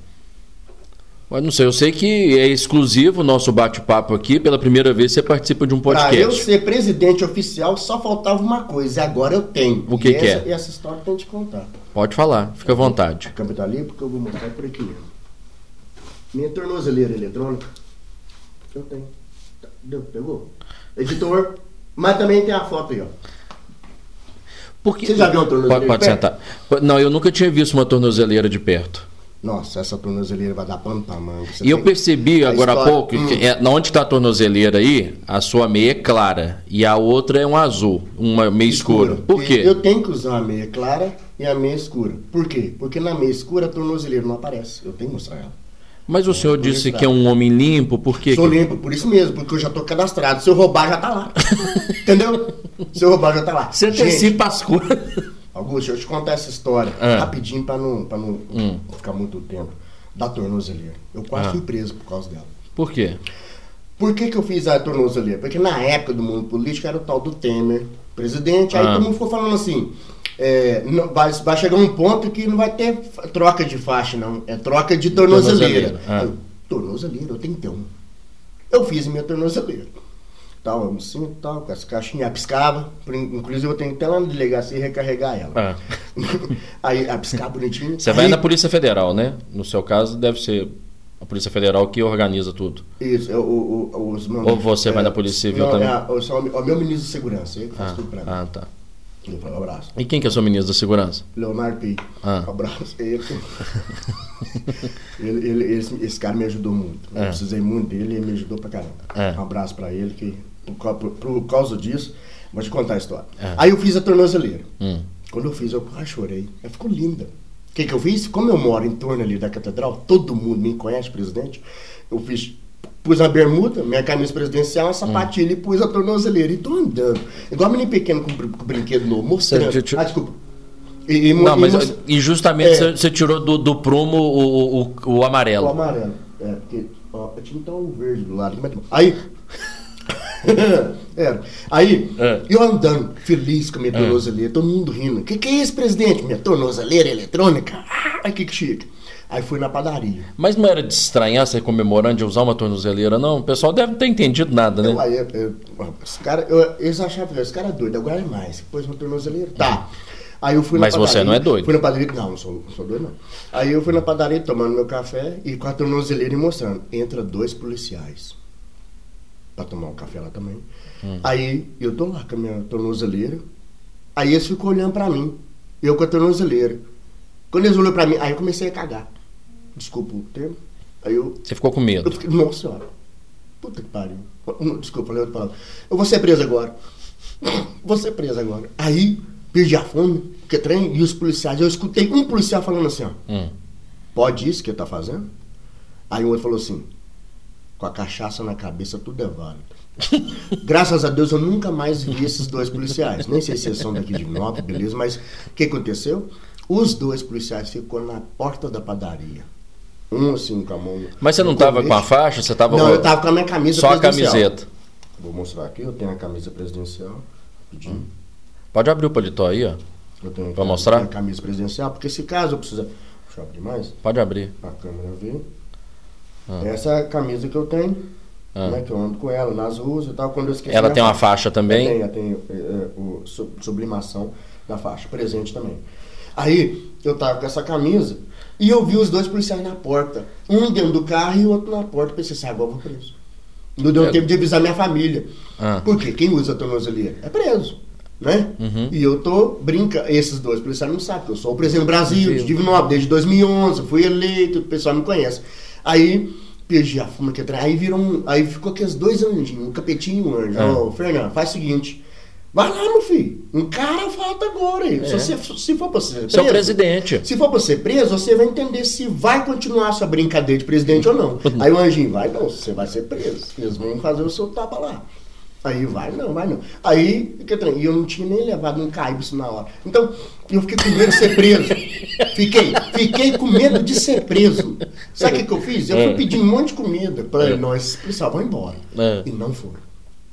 Eu não sei, eu sei que é exclusivo o nosso bate-papo aqui. Pela primeira vez você participa de um Para eu podcast. ser presidente oficial, só faltava uma coisa. E agora eu tenho. O que E que essa, é? E essa história tem que te contar. Pode falar, fica à vontade. A câmera tá ali porque eu vou mostrar por aqui. Minha tornozeleira eletrônica. Eu tenho. Tá, Deu, pegou? Editor. Mas também tem a foto aí, ó. Porque... Você já viu uma tornozeleira Pode, pode de sentar. Não, eu nunca tinha visto uma tornozeleira de perto. Nossa, essa tornozeleira vai dar pano pra manga. Você E eu percebi agora há história- pouco, Hum. que é, onde está a tornozeleira aí, a sua meia é clara e a outra é um azul, uma meia escura. Por quê? Eu tenho que usar a meia clara e a meia escura. Por quê? Porque na meia escura a tornozeleira não aparece. Eu tenho que mostrar ela. Mas o senhor por disse que é um homem limpo, por quê? Sou limpo, por isso mesmo, porque eu já tô cadastrado. Se eu roubar, já tá lá. Entendeu? Se eu roubar, já tá lá. Você antecipa as coisas. Augusto, deixa eu te contar essa história Ah. rapidinho pra não, pra não Hum. ficar muito tempo. Da tornozeleira. Eu quase Ah. fui preso por causa dela. Por quê? Por que, que eu fiz a tornozeleira? Porque na época do mundo político era o tal do Temer, presidente, aí Ah. todo mundo ficou falando assim. é, não- vai, vai chegar um ponto que não vai ter troca de faixa, não. É troca de tornozeleira. Tornozeleira, ah. Eu, tornozeleira, eu tenho que ter um. Eu fiz minha tornozeleira. Tal, eu me sinto, tal, com essa caixinha, piscava. Por in- Inclusive eu tenho que até lá na delegacia e recarregar ela. Ah. aí a piscar bonitinho. Você vai aí, na Polícia Federal, né? No seu caso, deve ser a Polícia Federal que organiza tudo. Isso, é o, o, os meus- Ou você vai na Polícia Civil não, também? É, o, o meu ministro de segurança, ele que faz Ah, tudo pra mim. ah, tá. Um abraço. E quem que é seu ministro da Segurança? Leonardo Pi. Ah. Um abraço. Ele, ele, ele- esse, esse cara me ajudou muito. Eu É. precisei muito dele e ele me ajudou pra caramba. É. Um abraço pra ele, que por, por- por causa disso, vou te contar a história. É. Aí eu fiz a tornozeleira. Hum. Quando eu fiz, eu quase chorei. Ela ficou linda. O que, que eu fiz? Como eu moro em torno ali da catedral, todo mundo me conhece, presidente. Eu fiz, pus a bermuda, minha camisa presidencial, a sapatilha e pus a tornozeleira. E tô andando. Igual menino pequeno com, com brinquedo novo, mostrando. Ah, desculpa. E, e, Não, e mas e justamente É. você, tirou do, do prumo o, o, o o amarelo. amarelo. É, porque. Ó, eu tinha então o verde do lado. mas- Aí. é, aí, É. eu andando, feliz com a minha tornozeleira, todo mundo rindo. Que que é isso, presidente? Minha tornozeleira eletrônica? Ah, que que chique. Aí fui na padaria. Mas não era de estranhar você comemorando de usar uma tornozeleira, não? O pessoal deve ter entendido nada, Eu, né? aí, eu, eu, esse cara, eu, eles achavam que esse cara é doido, agora é mais. Pôs uma tornozeleira. Tá. Aí eu fui Mas na você padaria, não é doido. Fui na padaria, não, não sou, não sou doido, não. Aí eu fui na padaria tomando meu café e com a tornozeleira e mostrando. Entra dois policiais pra tomar um café lá também. Hum. Aí eu tô lá com a minha tornozeleira. Aí eles ficam olhando pra mim. Eu com a tornozeleira. Quando eles olham pra mim, aí eu comecei a cagar. Desculpa o termo. Aí eu Você ficou com medo. fiquei, nossa senhora. Puta que pariu. Não, Desculpa, outra palavra. Eu vou ser preso agora. Vou ser preso agora. Aí, perdi a fome, que trem, e os policiais. Eu escutei um policial falando assim, ó. Hum. Pode isso que tá fazendo? Aí o outro falou assim, com a cachaça na cabeça tudo é válido. Graças a Deus eu nunca mais vi esses dois policiais. Nem sei se eles são daqui de Nova, beleza, mas o que aconteceu? Os dois policiais ficou na porta da padaria. Um assim com a mão. Mas você não no tava com a faixa? Você tava Não, eu tava com a minha camisa Só a camiseta. Vou mostrar aqui, eu tenho a camisa presidencial. Rapidinho. Pode abrir o paletó aí, ó. Eu tenho a- mostrar? a camisa presidencial, porque se caso eu precisar. Deixa eu abrir mais, Pode abrir. a câmera ver. Ah. Essa é camisa que eu tenho, Ah. né, que eu ando com ela nas ruas e tal. Quando eu esqueci Ela tem uma faixa também? Eu tenho é, é, o su- sublimação da faixa, presente também. Aí, eu tava com essa camisa e eu vi os dois policiais na porta. Um dentro do carro e o outro na porta. Pensei assim, agora eu vou preso. Não deu É. tempo de avisar minha família. Ah. Porque quem usa tornozeleira é preso. Né? Uhum. E eu tô brinca, esses dois policiais não sabem que eu sou o presidente do Brasil, de Divinópolis, desde 2011, fui eleito, o pessoal me conhece. Aí, perdi a fuma que atrás, aí viram, um- aí ficou aqueles dois anjinhos, um capetinho e um anjo. Ah. Ô, Fernando, faz o seguinte, vai lá, meu filho, um cara falta agora aí. Se, É. você, se for pra ser preso, Seu presidente. se for pra ser preso, você vai entender se vai continuar a sua brincadeira de presidente ou não. Aí o anjinho vai, não, você vai ser preso. Eles vão fazer o seu tapa lá. Aí vai, não, vai não. Aí, e eu não tinha nem levado um caibro na hora. Então, eu fiquei com medo de ser preso. Fiquei, fiquei com medo de ser preso. Sabe o que, que eu fiz? Eu fui É. pedir um monte de comida para É. nós, policial, vão embora. É. E não foram.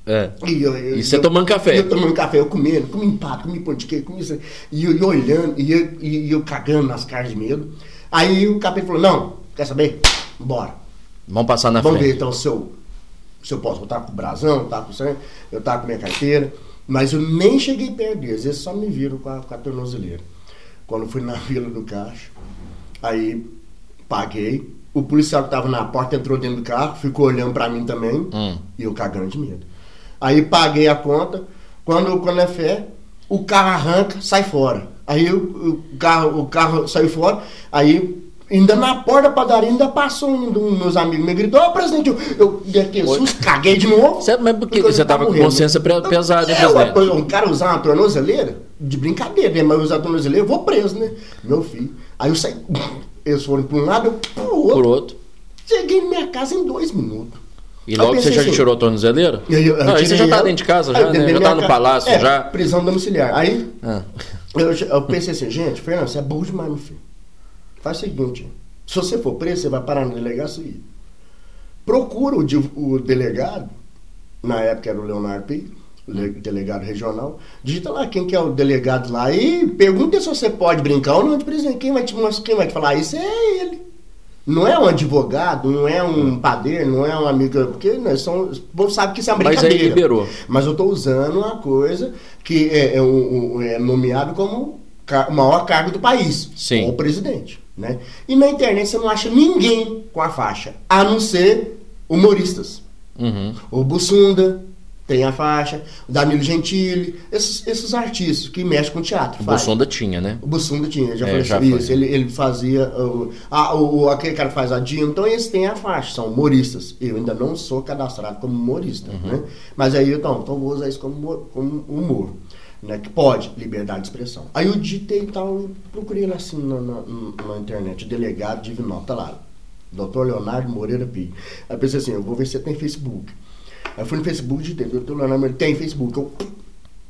É. E, eu, eu- E você eu- tomando café? Eu tomando café, eu comendo, comi empate, comi pão de queijo, comi isso. E eu, olhando, e eu, e eu cagando nas caras de medo. Aí o capeta falou, não, quer saber? Bora. Vamos passar na Vamos ver frente. então se eu, se eu posso. Eu tava com o brasão, eu tava com sangue, eu tava com minha carteira. Mas eu nem cheguei perto deles, eles só me viram com a, com a tornozeleira. Quando fui na fila do caixa, aí paguei. O policial que tava na porta entrou dentro do carro, ficou olhando pra mim também. Hum. E eu cagando de medo. Aí paguei a conta. Quando, quando é fé, o carro arranca, sai fora. Aí o, o carro, o carro saiu fora. Aí, ainda na porta da padaria, ainda passou um dos meus amigos me gritou, ô presidente, eu, eu dei aquele susto, caguei de novo. Você, mas por que Porque eu você tava com consciência pesada, É, ué, presidente? Um cara usar uma tornozeleira, de brincadeira, né? Mas usar a tornozeleira, eu vou preso, né? Meu filho. Aí eu saí, eles foram para um lado, eu pro outro. Por outro. Cheguei na minha casa em dois minutos. E logo eu você já assim, tirou a tornozeleira? Eu- eu Não, aí você já tá dentro de casa, já, né? Já tá no casa. palácio, É, já. Prisão domiciliar. Aí Ah. eu, eu pensei assim, gente, Fernando, você é burro demais, meu filho. Faz o seguinte, se você for preso, você vai parar no delegacia. Procura o, o delegado, na época era o Leonardo le- delegado regional, digita lá quem que é o delegado lá e pergunta se você pode brincar ou não de presidente. Quem vai te, quem vai te falar isso é ele. Não é um advogado, não é um padeiro, não é um amigo, porque nós somos, o povo sabe que isso é uma Mas aí brincadeira. liberou. Mas eu estou usando uma coisa que é, é um- é nomeado como o maior cargo do país. Sim. O presidente. Né? E na internet você não acha ninguém com a faixa, a não ser humoristas. Uhum. O Bussunda tem a faixa, o Danilo Gentili, esses, esses artistas que mexem com teatro. O faz. Bolsonaro tinha, né? O Bussunda tinha, já É, já isso. foi. Ele, ele fazia. O, ah, o, aquele cara faz a Dino, então eles têm a faixa, são humoristas. Eu ainda não sou cadastrado como humorista, Uhum. né? Mas aí, então, então eu vou usar isso como, como humor. Né, que pode, liberdade de expressão. Aí eu digitei e tal, procurei lá assim na, na, na internet, delegado de nota lá, doutor Leonardo Moreira Pi. Aí pensei assim, eu vou ver se tem Facebook. Aí fui no Facebook, digitei, doutor Leonardo Moreira, tem Facebook. Eu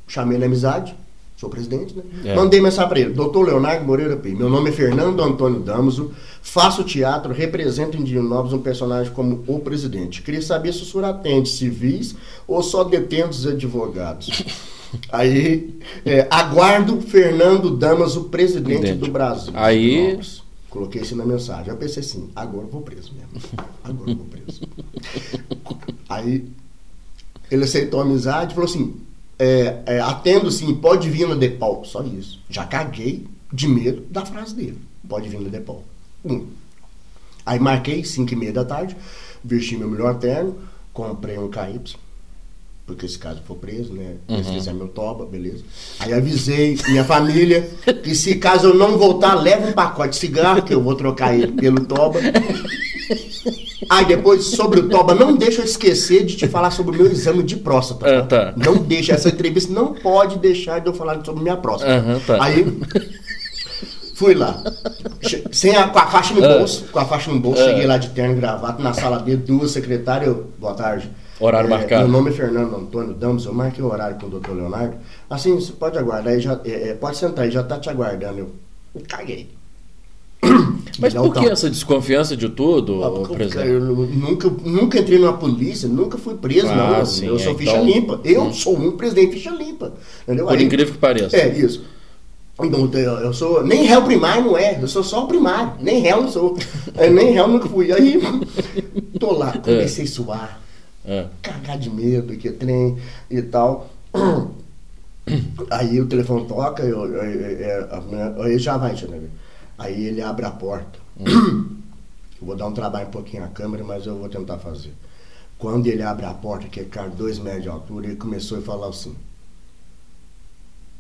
chamei na amizade, sou presidente, né? É. Mandei mensagem para ele, doutor Leonardo Moreira Pi, meu nome é Fernando Antônio Damaso, faço teatro, represento em Divinópolis um personagem como o presidente. Queria saber se o senhor atende civis ou só detentos advogados. Aí, é, aguardo Fernando Damas, o presidente, presidente. do Brasil. Aí. Coloquei isso na mensagem. Eu pensei assim, agora eu vou preso mesmo. Agora eu vou preso. Aí ele aceitou a amizade e falou assim: é, é, atendo sim, pode vir no Depol. Só isso. Já caguei de medo da frase dele. Pode vir no Depol. Um. Aí marquei, 5 e meia da tarde, vesti meu melhor terno, comprei um KY porque esse caso for preso, né? Uhum. Se fizer meu toba, beleza. Aí avisei minha família que se caso eu não voltar, leva um pacote de cigarro, que eu vou trocar ele pelo toba. Aí depois, sobre o toba, não deixa eu esquecer de te falar sobre o meu exame de próstata. Tá? Tá. Não deixa, essa entrevista não pode deixar de eu falar sobre minha próstata. Uhum, tá. Aí fui lá. Sem a, com a faixa no ah. bolso, com a faixa no bolso, uh. cheguei lá de terno e gravata, na sala B, duas secretárias, eu, boa tarde. Horário é, marcado. Meu nome é Fernando Antônio Damos, eu marquei o horário com o doutor Leonardo. Assim, você pode aguardar, aí já, é, é, pode sentar aí, já tá te aguardando. Eu, eu caguei. Mas por que essa desconfiança de tudo, ah, presidente? Eu nunca, nunca entrei numa polícia, nunca fui preso, ah, não. Sim, eu sou é, ficha então... limpa. Eu hum. sou um presidente ficha limpa. Entendeu? Por aí, incrível que pareça. É, isso. Então, eu sou. Nem réu primário não é, eu sou só o primário. Nem réu não sou. nem réu nunca fui. Aí, tô lá, comecei a suar é. cagar de medo, que trem e tal. Aí o telefone toca, eu, eu, eu, eu já vai, né? Aí ele abre a porta. Hum. vou dar um trabalho um pouquinho à câmera, mas eu vou tentar fazer. Quando ele abre a porta, que é cara dois metros de altura, ele começou a falar assim.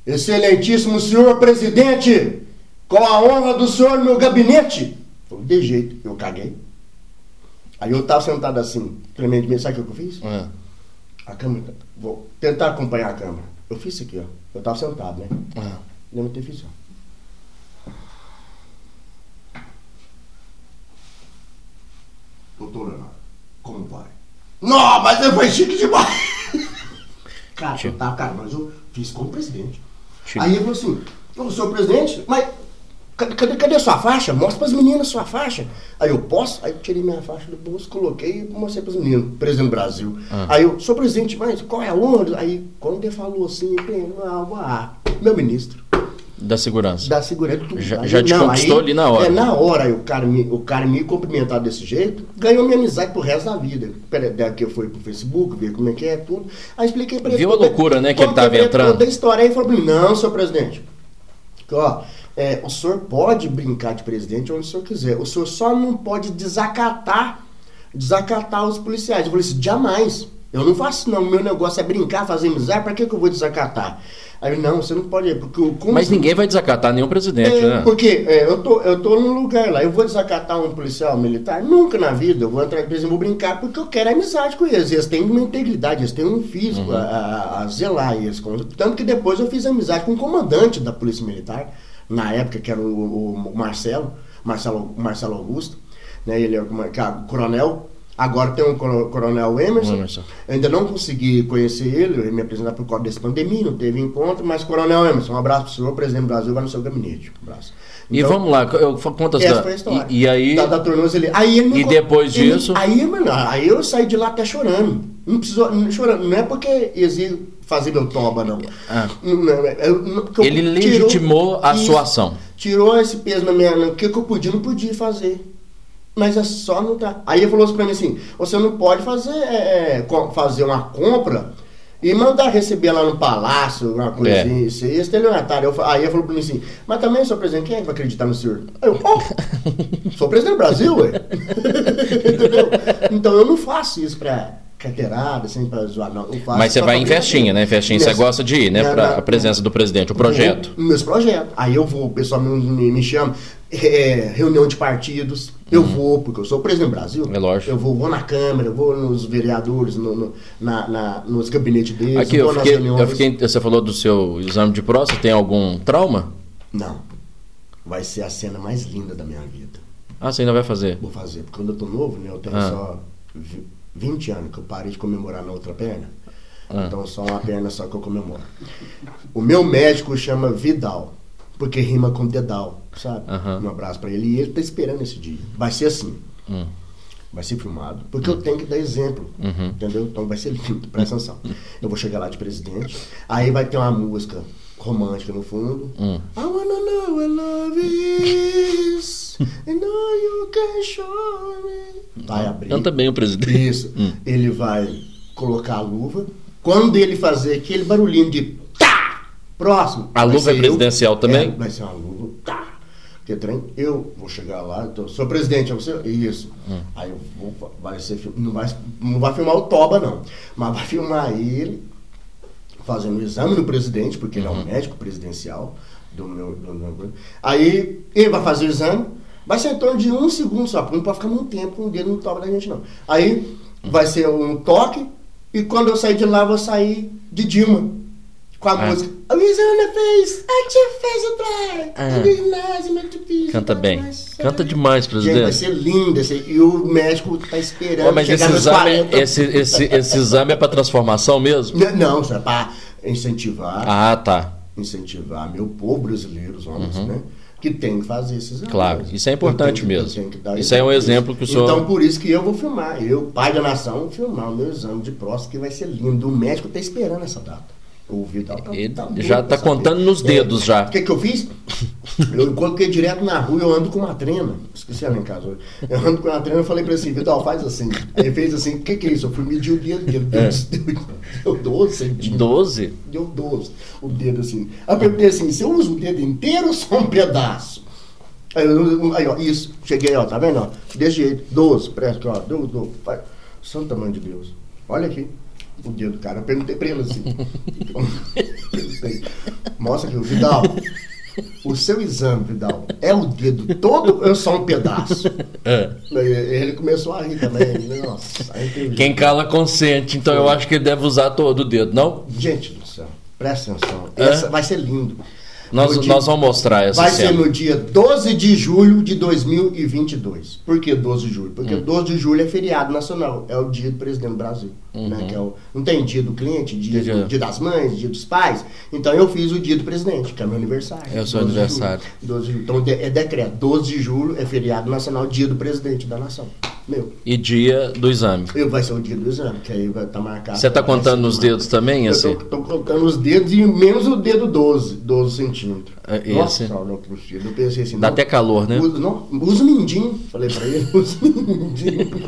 Excelentíssimo senhor presidente, com a honra do senhor no meu gabinete. de jeito, eu caguei. Aí eu tava sentado assim, tremendo, sabe o que eu fiz? É. A câmera, vou tentar acompanhar a câmera. Eu fiz isso aqui, ó. Eu tava sentado, né? É. Lembra ter feito isso, Doutor Leonardo, como vai? Não, mas foi chique demais! cara, eu tava, cara, mas eu fiz como presidente. Aí ele falou assim, ô, senhor presidente, mas Cadê, cadê a sua faixa? Mostra para as meninas sua faixa. Aí eu posso? Aí eu tirei minha faixa do bolso, coloquei e mostrei para as meninas, presidente do Brasil. Ah. Aí eu, sou presidente, mas qual é a onda? Aí quando ele falou assim, ah, meu ministro. Da segurança. Da segurança. Já, já te não, conquistou aí, ali na hora. É, na hora, aí o cara, me, o cara me cumprimentar desse jeito, ganhou minha amizade pro resto da vida. Daqui eu fui pro Facebook, ver como é que é, tudo. Aí expliquei para ele. Viu a loucura, né, que ele tava entrando? Toda a história aí falou pra mim, não, senhor presidente. Ó, é, o senhor pode brincar de presidente onde o senhor quiser. O senhor só não pode desacatar, desacatar os policiais. Eu falei assim, jamais. Eu não faço não. Meu negócio é brincar, fazer amizade. Para que, que eu vou desacatar? Aí não, você não pode. Porque, como Mas ninguém vai desacatar nenhum presidente, é, né? Porque é, eu, tô, eu tô num lugar lá, eu vou desacatar um policial militar? Nunca na vida. Eu vou entrar, por exemplo, vou brincar porque eu quero amizade com eles. Eles têm uma integridade, eles têm um físico uhum. a, a, a, zelar. Eles, tanto que depois eu fiz amizade com o comandante da Polícia Militar na época, que era o, o Marcelo, Marcelo, Marcelo Augusto, né? Ele é o coronel. Agora tem um coronel Emerson. Emerson. Ainda não consegui conhecer ele, ele me apresentar por causa desse pandemia, não teve encontro, mas coronel Emerson, um abraço para o senhor, presidente do Brasil, vai no seu gabinete. Um abraço. Então, e vamos lá, eu, quantas essa da... foi a história. E, e aí. Da, da tornozeleira. Aí ele E depois ele, disso. Aí, mano, aí eu saí de lá até chorando. Não precisou. Não, chorando. Não é porque exijo fazer meu toba, não. Ah. não, é, é, não ele legitimou a sua ação. Tirou esse peso na minha. O que, eu podia, não podia fazer. Mas é só não tá. Aí ele falou assim pra mim assim: você não pode fazer, é, é fazer uma compra e mandar receber lá no palácio, uma coisinha, é. isso aí, estelionatário. Aí ele falou pra mim assim, mas também, senhor presidente, quem é que vai acreditar no senhor? Aí eu, oh, sou presidente do Brasil, ué. Entendeu? Então eu não faço isso pra carteirada, assim, pra zoar, não. Eu faço mas você vai em festinha, né? Festinha, você gosta de ir, né? Para pra a presença do presidente, o projeto. meus projetos. Aí eu vou, o pessoal me, me, me chama, é, reunião de partidos, Eu vou, porque eu sou presidente do Brasil. É lógico. Eu vou, vou na Câmara, eu vou nos vereadores, no, no- na, na- nos gabinetes deles, Aqui, eu vou nas fiquei, reuniões. eu fiquei. Você falou do seu exame de próstata, tem algum trauma? Não. Vai ser a cena mais linda da minha vida. Ah, você ainda vai fazer. Vou fazer, porque quando eu tô novo, né? Eu tenho Ah. só 20 anos que eu parei de comemorar na outra perna. Ah. Então só uma perna só que eu comemoro. O meu médico chama Vidal, porque rima com Dedal, sabe? Um abraço pra ele. E ele tá esperando esse dia. Vai ser assim. Hum. Vai ser filmado. Porque eu tenho que dar exemplo. Uhum. Entendeu? Então vai ser lindo. Presta atenção. Eu vou chegar lá de presidente. Aí vai ter uma música romântica no fundo. Hum. I wanna know where love is. And now you can show me. Vai abrir. Canta bem o presidente. Isso. Hum. Ele vai colocar a luva. Quando ele fazer aquele barulhinho de tá, próximo. A luva é ser eu. presidencial também? É, vai ser uma luva, tá. Porque trem, eu vou chegar lá, então, sou presidente, é você? Isso. Hum. Aí eu vou, vai ser, não vai, não vai filmar o Toba, não. Mas vai filmar ele fazendo o exame no presidente, porque ele é Uhum. um médico presidencial do meu, do meu- Aí ele vai fazer o exame, vai ser em torno de um segundo só, porque não pode ficar muito tempo com o dedo no toba da gente, não. Aí vai ser um toque, e quando eu sair de lá, eu vou sair de Dilma. Com a Ah. música. A Luciana fez, a tia fez o. Ah. muito difícil, Canta bem. Canta demais, Gente, vai presidente. ser lindo esse, e o médico tá esperando Ô, mas esse exame, 40. esse, esse, esse exame é para transformação mesmo? Não, isso é para incentivar Ah, tá. incentivar meu povo brasileiro, os homens, né? Que tem que fazer esses exames. Claro, isso é importante tenho que- mesmo. Isso é um exemplo que o senhor- Então, por isso que eu vou filmar. Eu, pai da nação, filmar o meu exame de próstata, que vai ser lindo. O médico tá esperando essa data. O Vital tá, Ele tá já tá contando nos dedos já. O que, que eu fiz? Eu coloquei direto na rua, eu ando com uma trena. Esqueci ela em casa hoje. Eu ando com uma trena, eu falei pra ele assim, Vital, faz assim. Ele fez assim, o que, que é isso? Eu fui medir o dedo dele. Deu, É. deu 12 centímetros. 12? Deu 12, o dedo assim. Aí eu perguntei assim, você usa o dedo inteiro ou só um pedaço? Aí, eu- aí, ó, isso, cheguei, ó, tá vendo, ó? Desse jeito, 12, presta, ó, deu, deu. Santo tamanho de Deus. Olha aqui, o dedo do cara. Eu perguntei pra ele assim. Perguntei, Mostra aqui, o Vidal. O seu exame, Vidal, é o dedo todo ou é só um pedaço? É. Ele começou a rir também. Nossa, aí teve Quem cala consente, então eu acho que ele deve usar todo o dedo, não? Gente do céu, presta atenção. É? Essa vai ser lindo. Nós, dia- nós vamos mostrar essa Vai ser cena. no dia 12 de julho de 2022. Por que 12 de julho? Porque Hum. 12 de julho é feriado nacional. É o dia do presidente do Brasil. Né? Que é o, não tem dia do cliente, dia, Uhum. Dia- do- dia das mães, dia dos pais. Então eu fiz o dia do presidente, que é meu aniversário. É o seu 12 de aniversário. julho. 12 de julho. Então é decreto. 12 de julho é feriado nacional, dia do presidente da nação. Meu. E dia do exame. Eu, vai ser o dia do exame, que aí vai estar marcado. Você tá ser contando nos dedos também, Eu assim? tô contando os dedos e menos o dedo 12, 12 centímetros. É, Nossa, esse. Eu pensei assim, Dá não, até calor, né? Usa, não, usa mindinho. Falei pra ele, usa mindinho.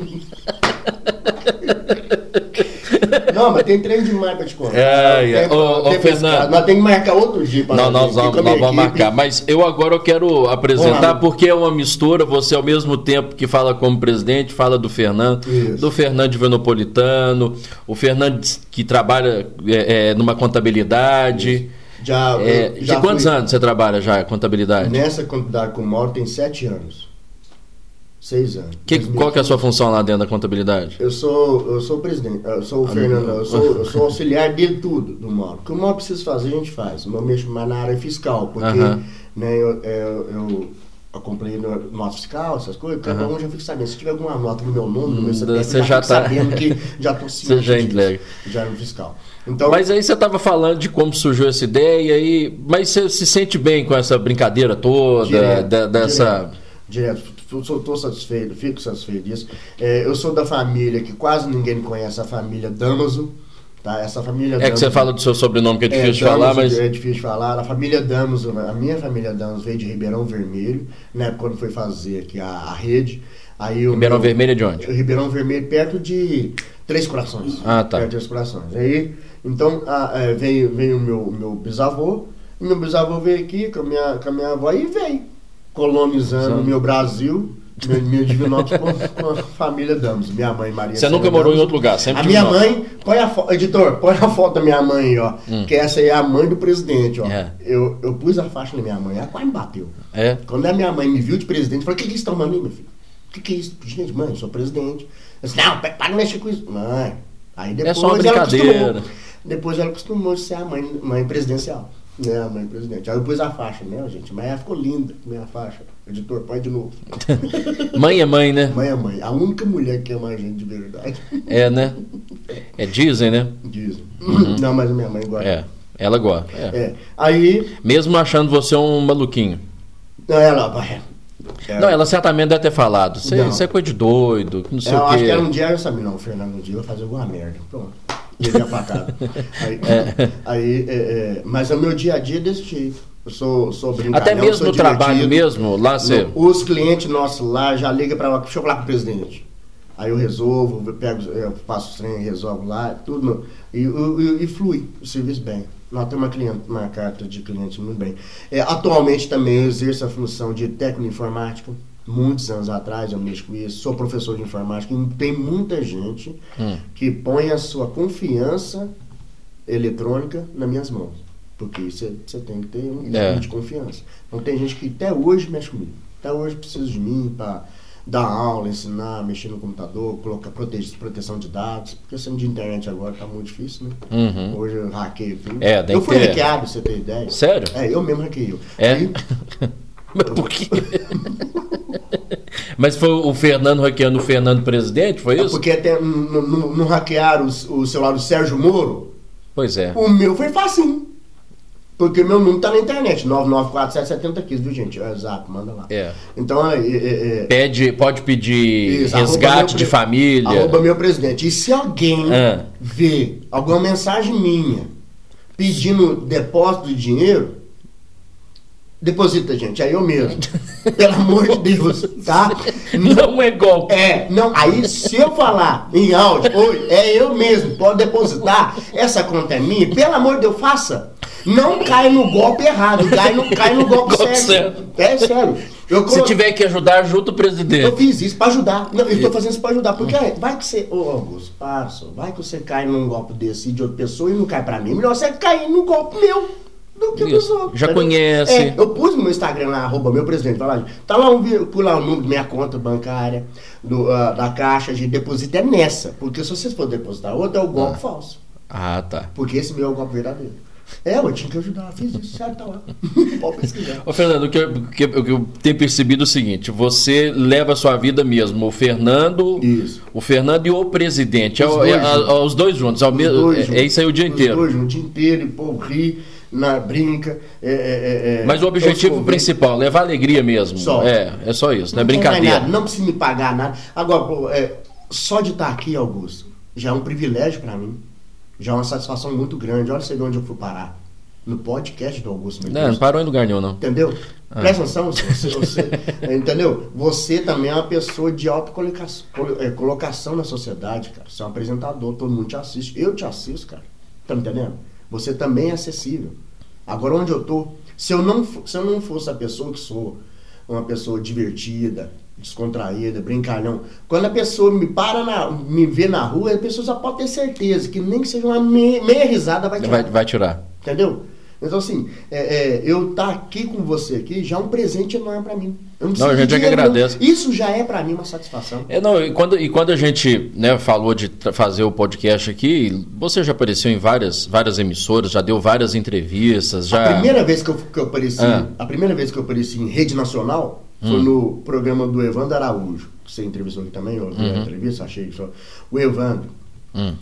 não, mas tem trem demais pra te contar. É, é. Ô, tem ô. Fernando. Nós temos que marcar outro dia pra Não, nós nós nós vamos marcar. Mas eu agora eu quero apresentar, porque é uma mistura. Você, ao mesmo tempo que fala como presidente, fala do Fernando, Isso. do Fernando Venopolitano, o Fernando que trabalha é, é, numa contabilidade. Já, eu É, já de quantos fui- anos você trabalha já, contabilidade? Nessa quantidade com o Mauro tem sete anos. Seis anos. Que, qual que é a sua função lá dentro da contabilidade? Eu sou, eu sou o presidente, eu sou o Ah, Fernando, eu sou, eu sou auxiliar dele tudo, do Mauro. O que o Mauro precisa fazer, a gente faz. Eu mexo mais na área fiscal, porque Aham. né, eu, eu, eu acompanhei no nota fiscal, essas coisas, cada Aham. um já fica sabendo. Se tiver alguma nota no meu nome, no meu Hum, CPF, você já fico tá- sabendo que já estou Você já entrega. Já no fiscal. Então, Mas aí você estava falando de como surgiu essa ideia, e mas você se sente bem com essa brincadeira toda, Direto, de- dessa. Direto, estou satisfeito, fico satisfeito disso. É, eu sou da família que quase ninguém conhece, a família Damaso. Tá? Essa família É que você Damaso- fala do seu sobrenome que é difícil de Damos, falar, mas. É difícil de falar. A família Damos, a minha família Damos veio de Ribeirão Vermelho, época quando foi fazer aqui a, a rede. Aí o Ribeirão meu- Vermelho é de onde? Ribeirão Vermelho, perto de Três Corações. Ah, tá. Perto de Três Corações. Aí, então, a- é, veio, veio o meu, meu bisavô, e meu bisavô veio aqui com a minha, com a minha avó e veio colonizando o meu Brasil. Meu, meu Divinópolis com, com a família Damos, minha mãe Maria. Você nunca morou em Damos. outro lugar, sempre A minha mãe, põe a foto, editor, põe a foto da minha mãe, ó. Que essa aí é a mãe do presidente, ó. Hum. É. Eu, eu pus a faixa na minha mãe, ela quase me bateu. É. Quando a minha mãe me viu de presidente, falei, o que que eles estão mandando aí, meu filho? O que, que é isso? Gente, mãe, eu sou presidente. Eu disse, não, para de mexer com isso. Mãe. Aí depois É só uma ela brincadeira. acostumou. Depois ela costumou ser a mãe, mãe presidencial. Né, a mãe presidente. Aí eu pus a faixa, né, gente? Mas ela ficou linda, minha faixa. Editor, põe de novo. Mãe é mãe, né? Mãe é mãe. A única mulher que ama a gente de verdade. É, né? É, dizem, né? Dizem. Não, mas a minha mãe gosta. É, ela gosta. É. É. Aí, Mesmo achando você um maluquinho. não, ela vai. Não, ela certamente deve ter falado. Você é coisa de doido, não sei eu o acho quê. que era um dia eu sabia, não, Fernando, um dia eu vou fazer alguma merda. Pronto. E ele ia pra casa. Aí, aí, é, é, mas o meu dia a dia é desse jeito. Eu sou, sou brincalhão, Até mesmo no trabalho mesmo, lá você. No- Os clientes nossos lá já ligam pra lá, deixa eu falar com o presidente. Aí eu resolvo, eu, pego, eu faço os treinos, resolvo lá, tudo. e, e, e flui o serviço bem. Nós temos uma, cliente, uma carta de cliente muito bem. É, atualmente também eu exerço a função de técnico em informática. Muitos anos atrás eu mexo com isso. Sou professor de informática. E tem muita gente Hum. que põe a sua confiança eletrônica nas minhas mãos. Porque você tem que ter um mínimo É. de confiança. Então tem gente que até hoje mexe comigo. Até hoje precisa de mim para dar aula, ensinar, mexer no computador, colocar prote proteção de dados. Porque sendo de internet agora tá muito difícil, né? Uhum. Hoje eu hackeio tudo. É, tem eu fui ter- hackeado, pra você ter ideia. Sério? É, eu mesmo hackeei. É? Aí, Mas por quê? Mas foi o Fernando hackeando o Fernando presidente, foi é isso? porque até não, hackearam o, o celular do Sérgio Moro. Pois é. O meu foi facinho. Porque meu número tá na internet, 9947715, viu, gente? É zap, manda lá. É. Então, é, é, é, Pede, pode pedir Isso, resgate de família. Arroba meu presidente. E se alguém Ah. ver alguma mensagem minha pedindo depósito de dinheiro, deposita, gente. Aí eu mesmo. Pelo amor de Deus, tá? Não é golpe. É, não, aí se eu falar em áudio, oi, é eu mesmo, pode depositar, essa conta é minha, pelo amor de Deus, faça. Não cai no golpe errado, cai no, cai no golpe, Golpe sério. certo. É sério. Eu, Se tiver que ajudar, ajuda o eu presidente. fiz isso pra ajudar. Não, eu tô fazendo isso pra ajudar. Porque aí, vai que você. Ô Augusto, passa. Vai que você cai num golpe desse de outra pessoa e não cai pra mim. Melhor você cair num golpe meu do que Isso. outros. Já conhece. É, eu pus no meu Instagram lá, arroba meu presidente, vai lá. Tá lá um pus lá o número da minha conta bancária, do, ah, da caixa de depósito é nessa. Porque se vocês for depositar outra, é o golpe falso. Ah, tá. Porque esse meu é o golpe verdadeiro. É, eu tinha que ajudar, fiz isso, certo, tá lá. Pode pesquisar. Ô, Fernando, o que, eu, o que eu- o que eu tenho percebido é o seguinte: você leva a sua vida mesmo, o Fernando, Isso. o Fernando e o presidente, é Os o- dois é juntos. os dois juntos, é, o Os mesmo, dois é, juntos. é isso aí o dia Os inteiro. dois juntos, o dia inteiro, e o povo ri, na, brinca. é, é, é, é. Mas o objetivo principal, levar alegria mesmo. Só. É, é só isso, não é brincadeira. nada, não precisa me pagar nada. Agora, é, só de estar aqui, Augusto, já é um privilégio pra mim. Já é uma satisfação muito grande. Olha você de onde eu fui parar. No podcast do Augusto Não, Medeiros. não parou em lugar nenhum, não. Entendeu? Ah. Presta atenção, você, você- entendeu? Você também é uma pessoa de alta colocação, colo- colocação na sociedade, cara. Você é um apresentador, todo mundo te assiste. Eu te assisto, cara. Tá me entendendo? Você também é acessível. Agora, onde eu tô, se eu não, se eu não fosse a pessoa que sou, uma pessoa divertida, descontraída, brincalhão, quando a pessoa me para, na, me vê na rua, a pessoa já pode ter certeza que nem que seja uma me- meia risada vai tirar. Vai, vai tirar. Entendeu? Então, assim, é, é, eu estar aqui com você aqui já é um presente enorme pra mim. Eu não, preciso a gente é que não. agradece. Isso já é pra mim uma satisfação. É, não, e quando, e quando a gente né, falou de fazer o podcast aqui, você já apareceu em várias, várias emissoras, já deu várias entrevistas, já. A primeira vez que eu, que eu apareci, Ah. a primeira vez que eu apareci em rede nacional foi Hum. no programa do Evandro Araújo. que Você entrevistou aqui também, eu vi Uhum. a entrevista, achei só. O Evandro. Hum.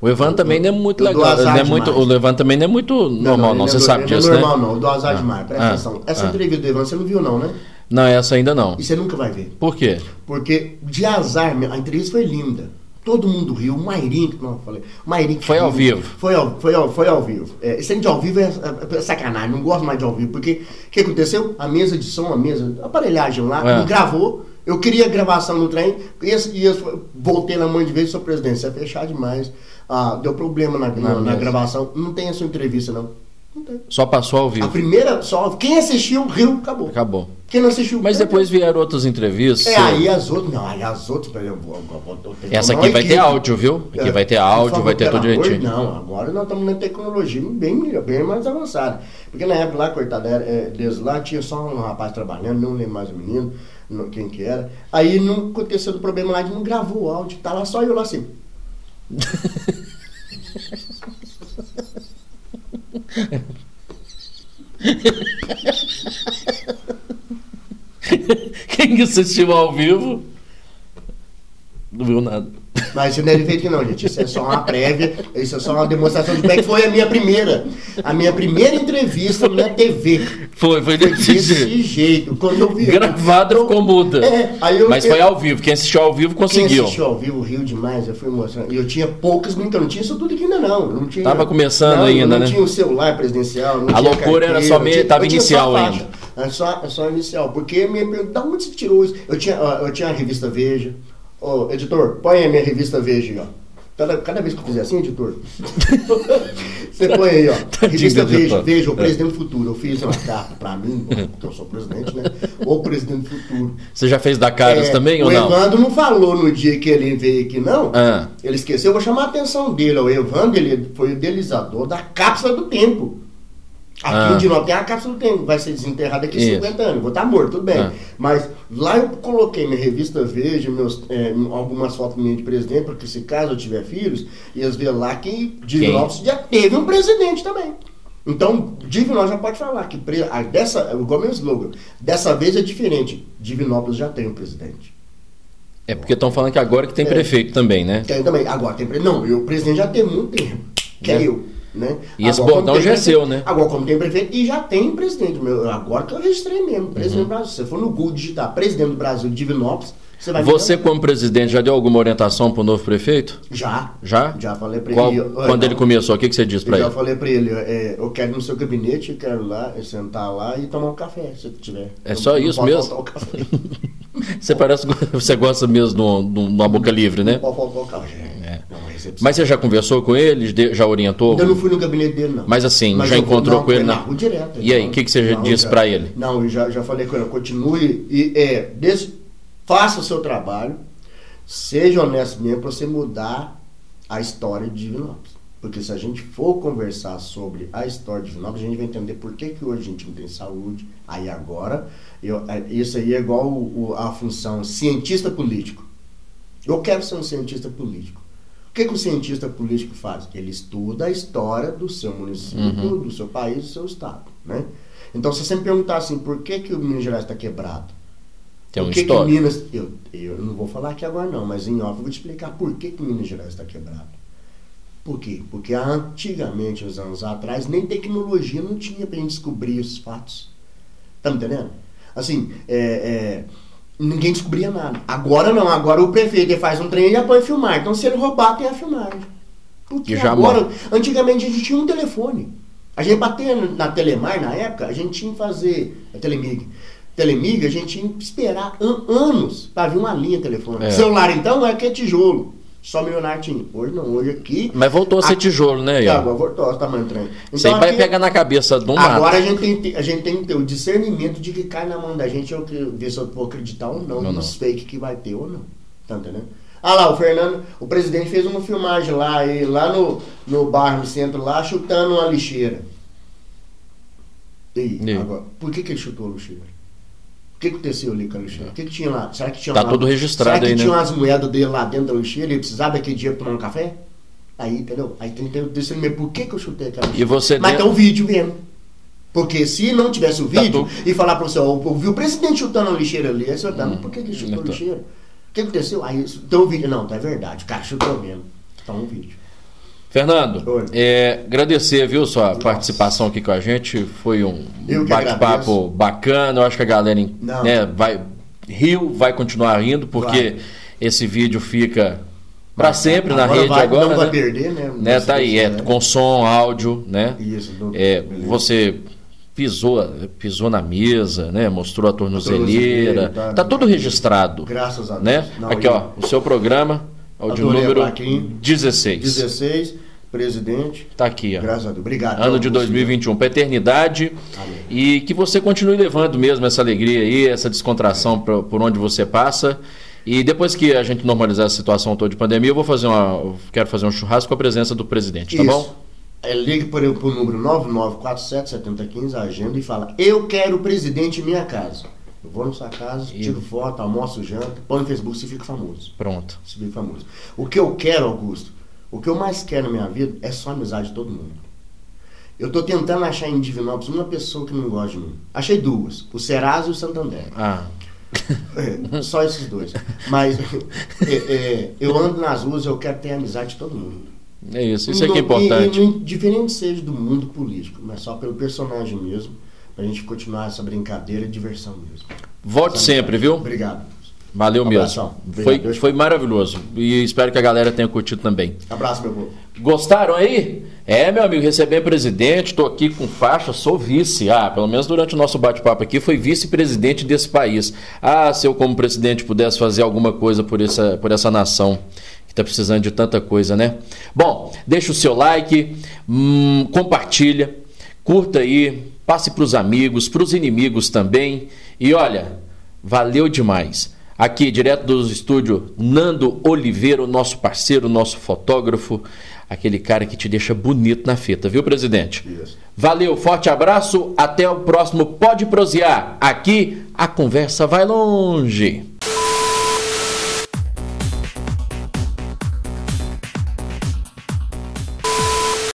O Evan também não é muito legal. azar Não é muito, o Evan também não é muito normal, não. Você é do- sabe disso, não é né? normal, não. Do azar Ah. demais. Presta Ah. atenção. Essa Ah. entrevista do Evandro você não viu, não, né? Não, essa ainda não. E você nunca vai ver. Por quê? Porque de azar, a entrevista foi linda. Todo mundo riu. O Mairinho, que não eu falei. O Mairinho que Foi ao riu. vivo. Foi ao, foi ao, foi ao vivo. É, esse de ao vivo é, é sacanagem. Não gosto mais de ao vivo. Porque o que aconteceu? A mesa de som, a mesa, a aparelhagem lá, É. não gravou. Eu queria gravação no trem. E esse, e foi- voltei na mãe de vez, sou presidente. Você é fechado demais. Ah, deu problema na, na, na gravação. Não tem essa entrevista, não. Não tem. Só passou ao A vivo. primeira, só. Quem assistiu, riu, acabou. Acabou. Quem não assistiu, Mas perdeu. depois vieram outras entrevistas. É, aí as outras. Não, aí as outras. eu vou- eu vou que Essa aqui uma vai ter áudio, viu? Aqui É, vai ter áudio, vai ter tudo direitinho. Não, agora nós estamos na tecnologia bem melhor, bem mais avançada. Porque na época lá, coitado, é, desde lá tinha só um rapaz trabalhando, não lembro mais o menino. no- quem que era. Aí não aconteceu do problema lá de não gravou o áudio. Tá lá só eu lá assim. Quem que assistiu ao vivo? Não viu nada. Mas isso não é feito que não, gente. Isso é só uma prévia, isso é só uma demonstração de como é que foi a minha primeira. A minha primeira entrevista na TV. Foi, foi Foi desse desse jeito. jeito. Quando eu vi. Gravada eu- ficou muda. É, eu- Mas eu- foi ao vivo. Quem assistiu ao vivo Quem conseguiu. assistiu ao vivo riu demais, eu fui mostrando. E eu tinha poucas brincando, não tinha isso tudo aqui ainda não. não tinha, Tava começando não, ainda, não né? tinha o celular presidencial, não A loucura era carteira, só eu meio- tava inicial só ainda. É só, é só inicial. Porque me pergunta, da onde você tirou isso? Eu tinha, eu tinha a revista Veja. Ô, editor, põe aí a minha revista Veja aí, ó. Cada, cada vez que eu fizer assim, editor, você põe aí, ó. Revista do Veja. Veja, o presidente futuro. Eu fiz uma carta pra mim, porque eu sou presidente, né? O presidente futuro. Você já fez da Caras É, também o ou não? Evandro não falou no dia que ele veio aqui, não. Ah. Ele esqueceu, eu vou chamar a atenção dele. O Evandro ele foi o idealizador da cápsula do tempo. Aqui Ah. em Dinó tem a cápsula do tempo, vai ser desenterrado daqui a Isso. 50 anos. Vou estar morto, tudo bem. Ah. Mas lá eu coloquei minha revista Veja, meus, é, algumas fotos minhas de presidente, porque se caso eu tiver filhos, eles ver lá que Divinópolis já teve um presidente também. Então, Divinópolis já pode falar que a- dessa, igual meu slogan, dessa vez é diferente. Divinópolis já tem um presidente. É porque estão falando que agora que tem É. prefeito também, né? Tem também. Agora tem pre- Não, eu, o presidente já tem muito tempo. Que é, Né? eu. Né? E esse Agora, bordão como tem já é seu, né? Agora, como tem prefeito, e já tem presidente. Meu, agora que eu registrei mesmo, presidente Uhum. do Brasil. Se você for no Google digitar presidente do Brasil de Divinópolis, você vai. Você, como presidente, já deu alguma orientação para o novo prefeito? Já. Já? Já falei Qual- ele. quando olha, ele começou, o que, que você disse Eu para já ele? falei pra ele, é, eu quero ir no seu gabinete, eu quero ir lá, eu sentar lá e tomar um café, se tiver. É Não- só isso mesmo? faltar o café. Você parece que você gosta mesmo de um- de uma boca livre, né? Não pode faltar o café. É. Mas você já conversou com ele? Já orientou? Ainda não fui no gabinete dele, não. Mas assim, já eu vou- encontrou não, com ele foi na- rua direto. E aí, Não, o que que você não, disse já- pra ele? Não, eu já, já falei com ele, continue e é, des- faça o seu trabalho, seja honesto mesmo para você mudar a história de Divinópolis. Porque se a gente for conversar sobre a história de Divinópolis, a gente vai entender por que, que hoje a gente não tem saúde. Aí agora, eu, é, isso aí é igual o- o- a função cientista político. Eu quero ser um cientista político. O que, que o cientista político faz? Ele estuda a história do seu município, Uhum. do seu país, do seu estado. Né? Então, se você me perguntar assim, por que, que o Minas Gerais está quebrado? Tem um por que, que histórico. Minas. Eu, eu não vou falar aqui agora, não, mas em off eu vou te explicar por que, que Minas Gerais está quebrado. Por quê? Porque antigamente, uns anos atrás, nem tecnologia não tinha para gente descobrir os fatos. Tá me entendendo? Assim, é, é, ninguém descobria nada. Agora não, agora o prefeito faz um trem e já põe filmar. Então se ele roubar, tem a filmagem. Porque já agora, antigamente a gente tinha um telefone. A gente bater na Telemar na época, a gente tinha que fazer a Telemig. Telemig, a gente tinha que esperar an- anos para vir uma linha telefônica. É. Celular então é que é tijolo. Só milionário tinha. Hoje não, hoje aqui. Mas voltou a ser Aqui- tijolo, né, Tá, agora voltou, tá tamanho trem. Isso aí vai aqui- pegar na cabeça do mato. Agora a gente, tem, que ter- a gente tem que ter o discernimento de que cai na mão da gente eu que- ver se eu vou acreditar ou não Não, nos fake que vai ter ou não. Tá entendendo? Ah lá, o Fernando, o presidente fez uma filmagem lá, e lá no, no bairro, no centro lá, chutando uma lixeira. E, E agora, por que, que ele chutou a lixeira? O que aconteceu ali com a lixeira? O que, que tinha lá? Será que tinha Tá lá- tudo registrado será que aí, né? tinha umas moedas dele lá dentro da lixeira e ele precisava daquele dia tomar um café? Aí, entendeu? Aí tem que ter o discernimento. Por que, que eu chutei aquela E você mas tem o vídeo vendo. Porque se não tivesse o Tá vídeo tudo- e falar para você, ó, eu vi o presidente chutando a lixeira ali, aí você vai Hum, por que, que ele chutou a lixeira? O que aconteceu? Aí tem o vídeo. Não, tá verdade, o cara chutou mesmo. Então um vídeo. Fernando, é, agradecer, viu, sua participação aqui com a gente. Foi um bate-papo bacana. Eu acho que a galera né, vai riu, vai continuar rindo, porque Vai. esse vídeo fica para sempre na Agora rede vai- agora. Não vai né? perder, né? Né, tá aí, é, né? com som, áudio, né? Isso, do- É, beleza. você pisou, pisou na mesa, né? Mostrou a tornozeleira. tá. Tá tudo registrado, Graças a Deus. né? Não, Aqui, eu- ó, o seu programa, é o de número plaquinha. 16. 16, presidente. Tá aqui, ó. Graças a Deus. Obrigado. Ano de Então, 2021 para eternidade Amém. e que você continue levando mesmo essa alegria aí, essa descontração pra- por onde você passa. E depois que a gente normalizar a situação toda de pandemia, eu vou fazer uma, quero fazer um churrasco com a presença do presidente, tá Isso. bom? É, ligue para o número 9947-7015, agenda e fala: Eu quero o presidente em minha casa. Eu vou na sua casa, tiro foto, almoço, janta, põe no Facebook, você fica famoso. Pronto. Você fica famoso. O que eu quero, Augusto, o que eu mais quero na minha vida é só amizade de todo mundo. Eu tô tentando achar em Divinópolis uma pessoa que não gosta de mim. Achei duas, o Serasa e o Santander. Ah, É, só esses dois. Mas é, é, eu ando nas ruas, eu quero ter amizade de todo mundo. é isso. Isso é que é importante. E, e, diferente seja do mundo político, mas só pelo personagem mesmo, pra gente continuar essa brincadeira e diversão mesmo. Volte sempre, viu? Obrigado. Valeu Um mesmo. Foi, foi maravilhoso. E espero que a galera tenha curtido também. Abraço, meu povo. Gostaram aí? É, meu amigo, receber presidente, estou aqui com faixa, sou vice. Ah, pelo menos durante o nosso bate-papo aqui, foi vice-presidente desse país. Ah, se eu, como presidente, pudesse fazer alguma coisa por essa, por essa nação que está precisando de tanta coisa, né? Bom, deixa o seu like, hum, compartilha, curta aí, passe para os amigos, para os inimigos também. E olha, valeu demais. Aqui, direto do estúdio, Nando Oliveira, o nosso parceiro, nosso fotógrafo, aquele cara que te deixa bonito na fita, viu, presidente? Isso. Valeu, forte abraço, até o próximo Pode Prosear. Aqui a conversa vai longe.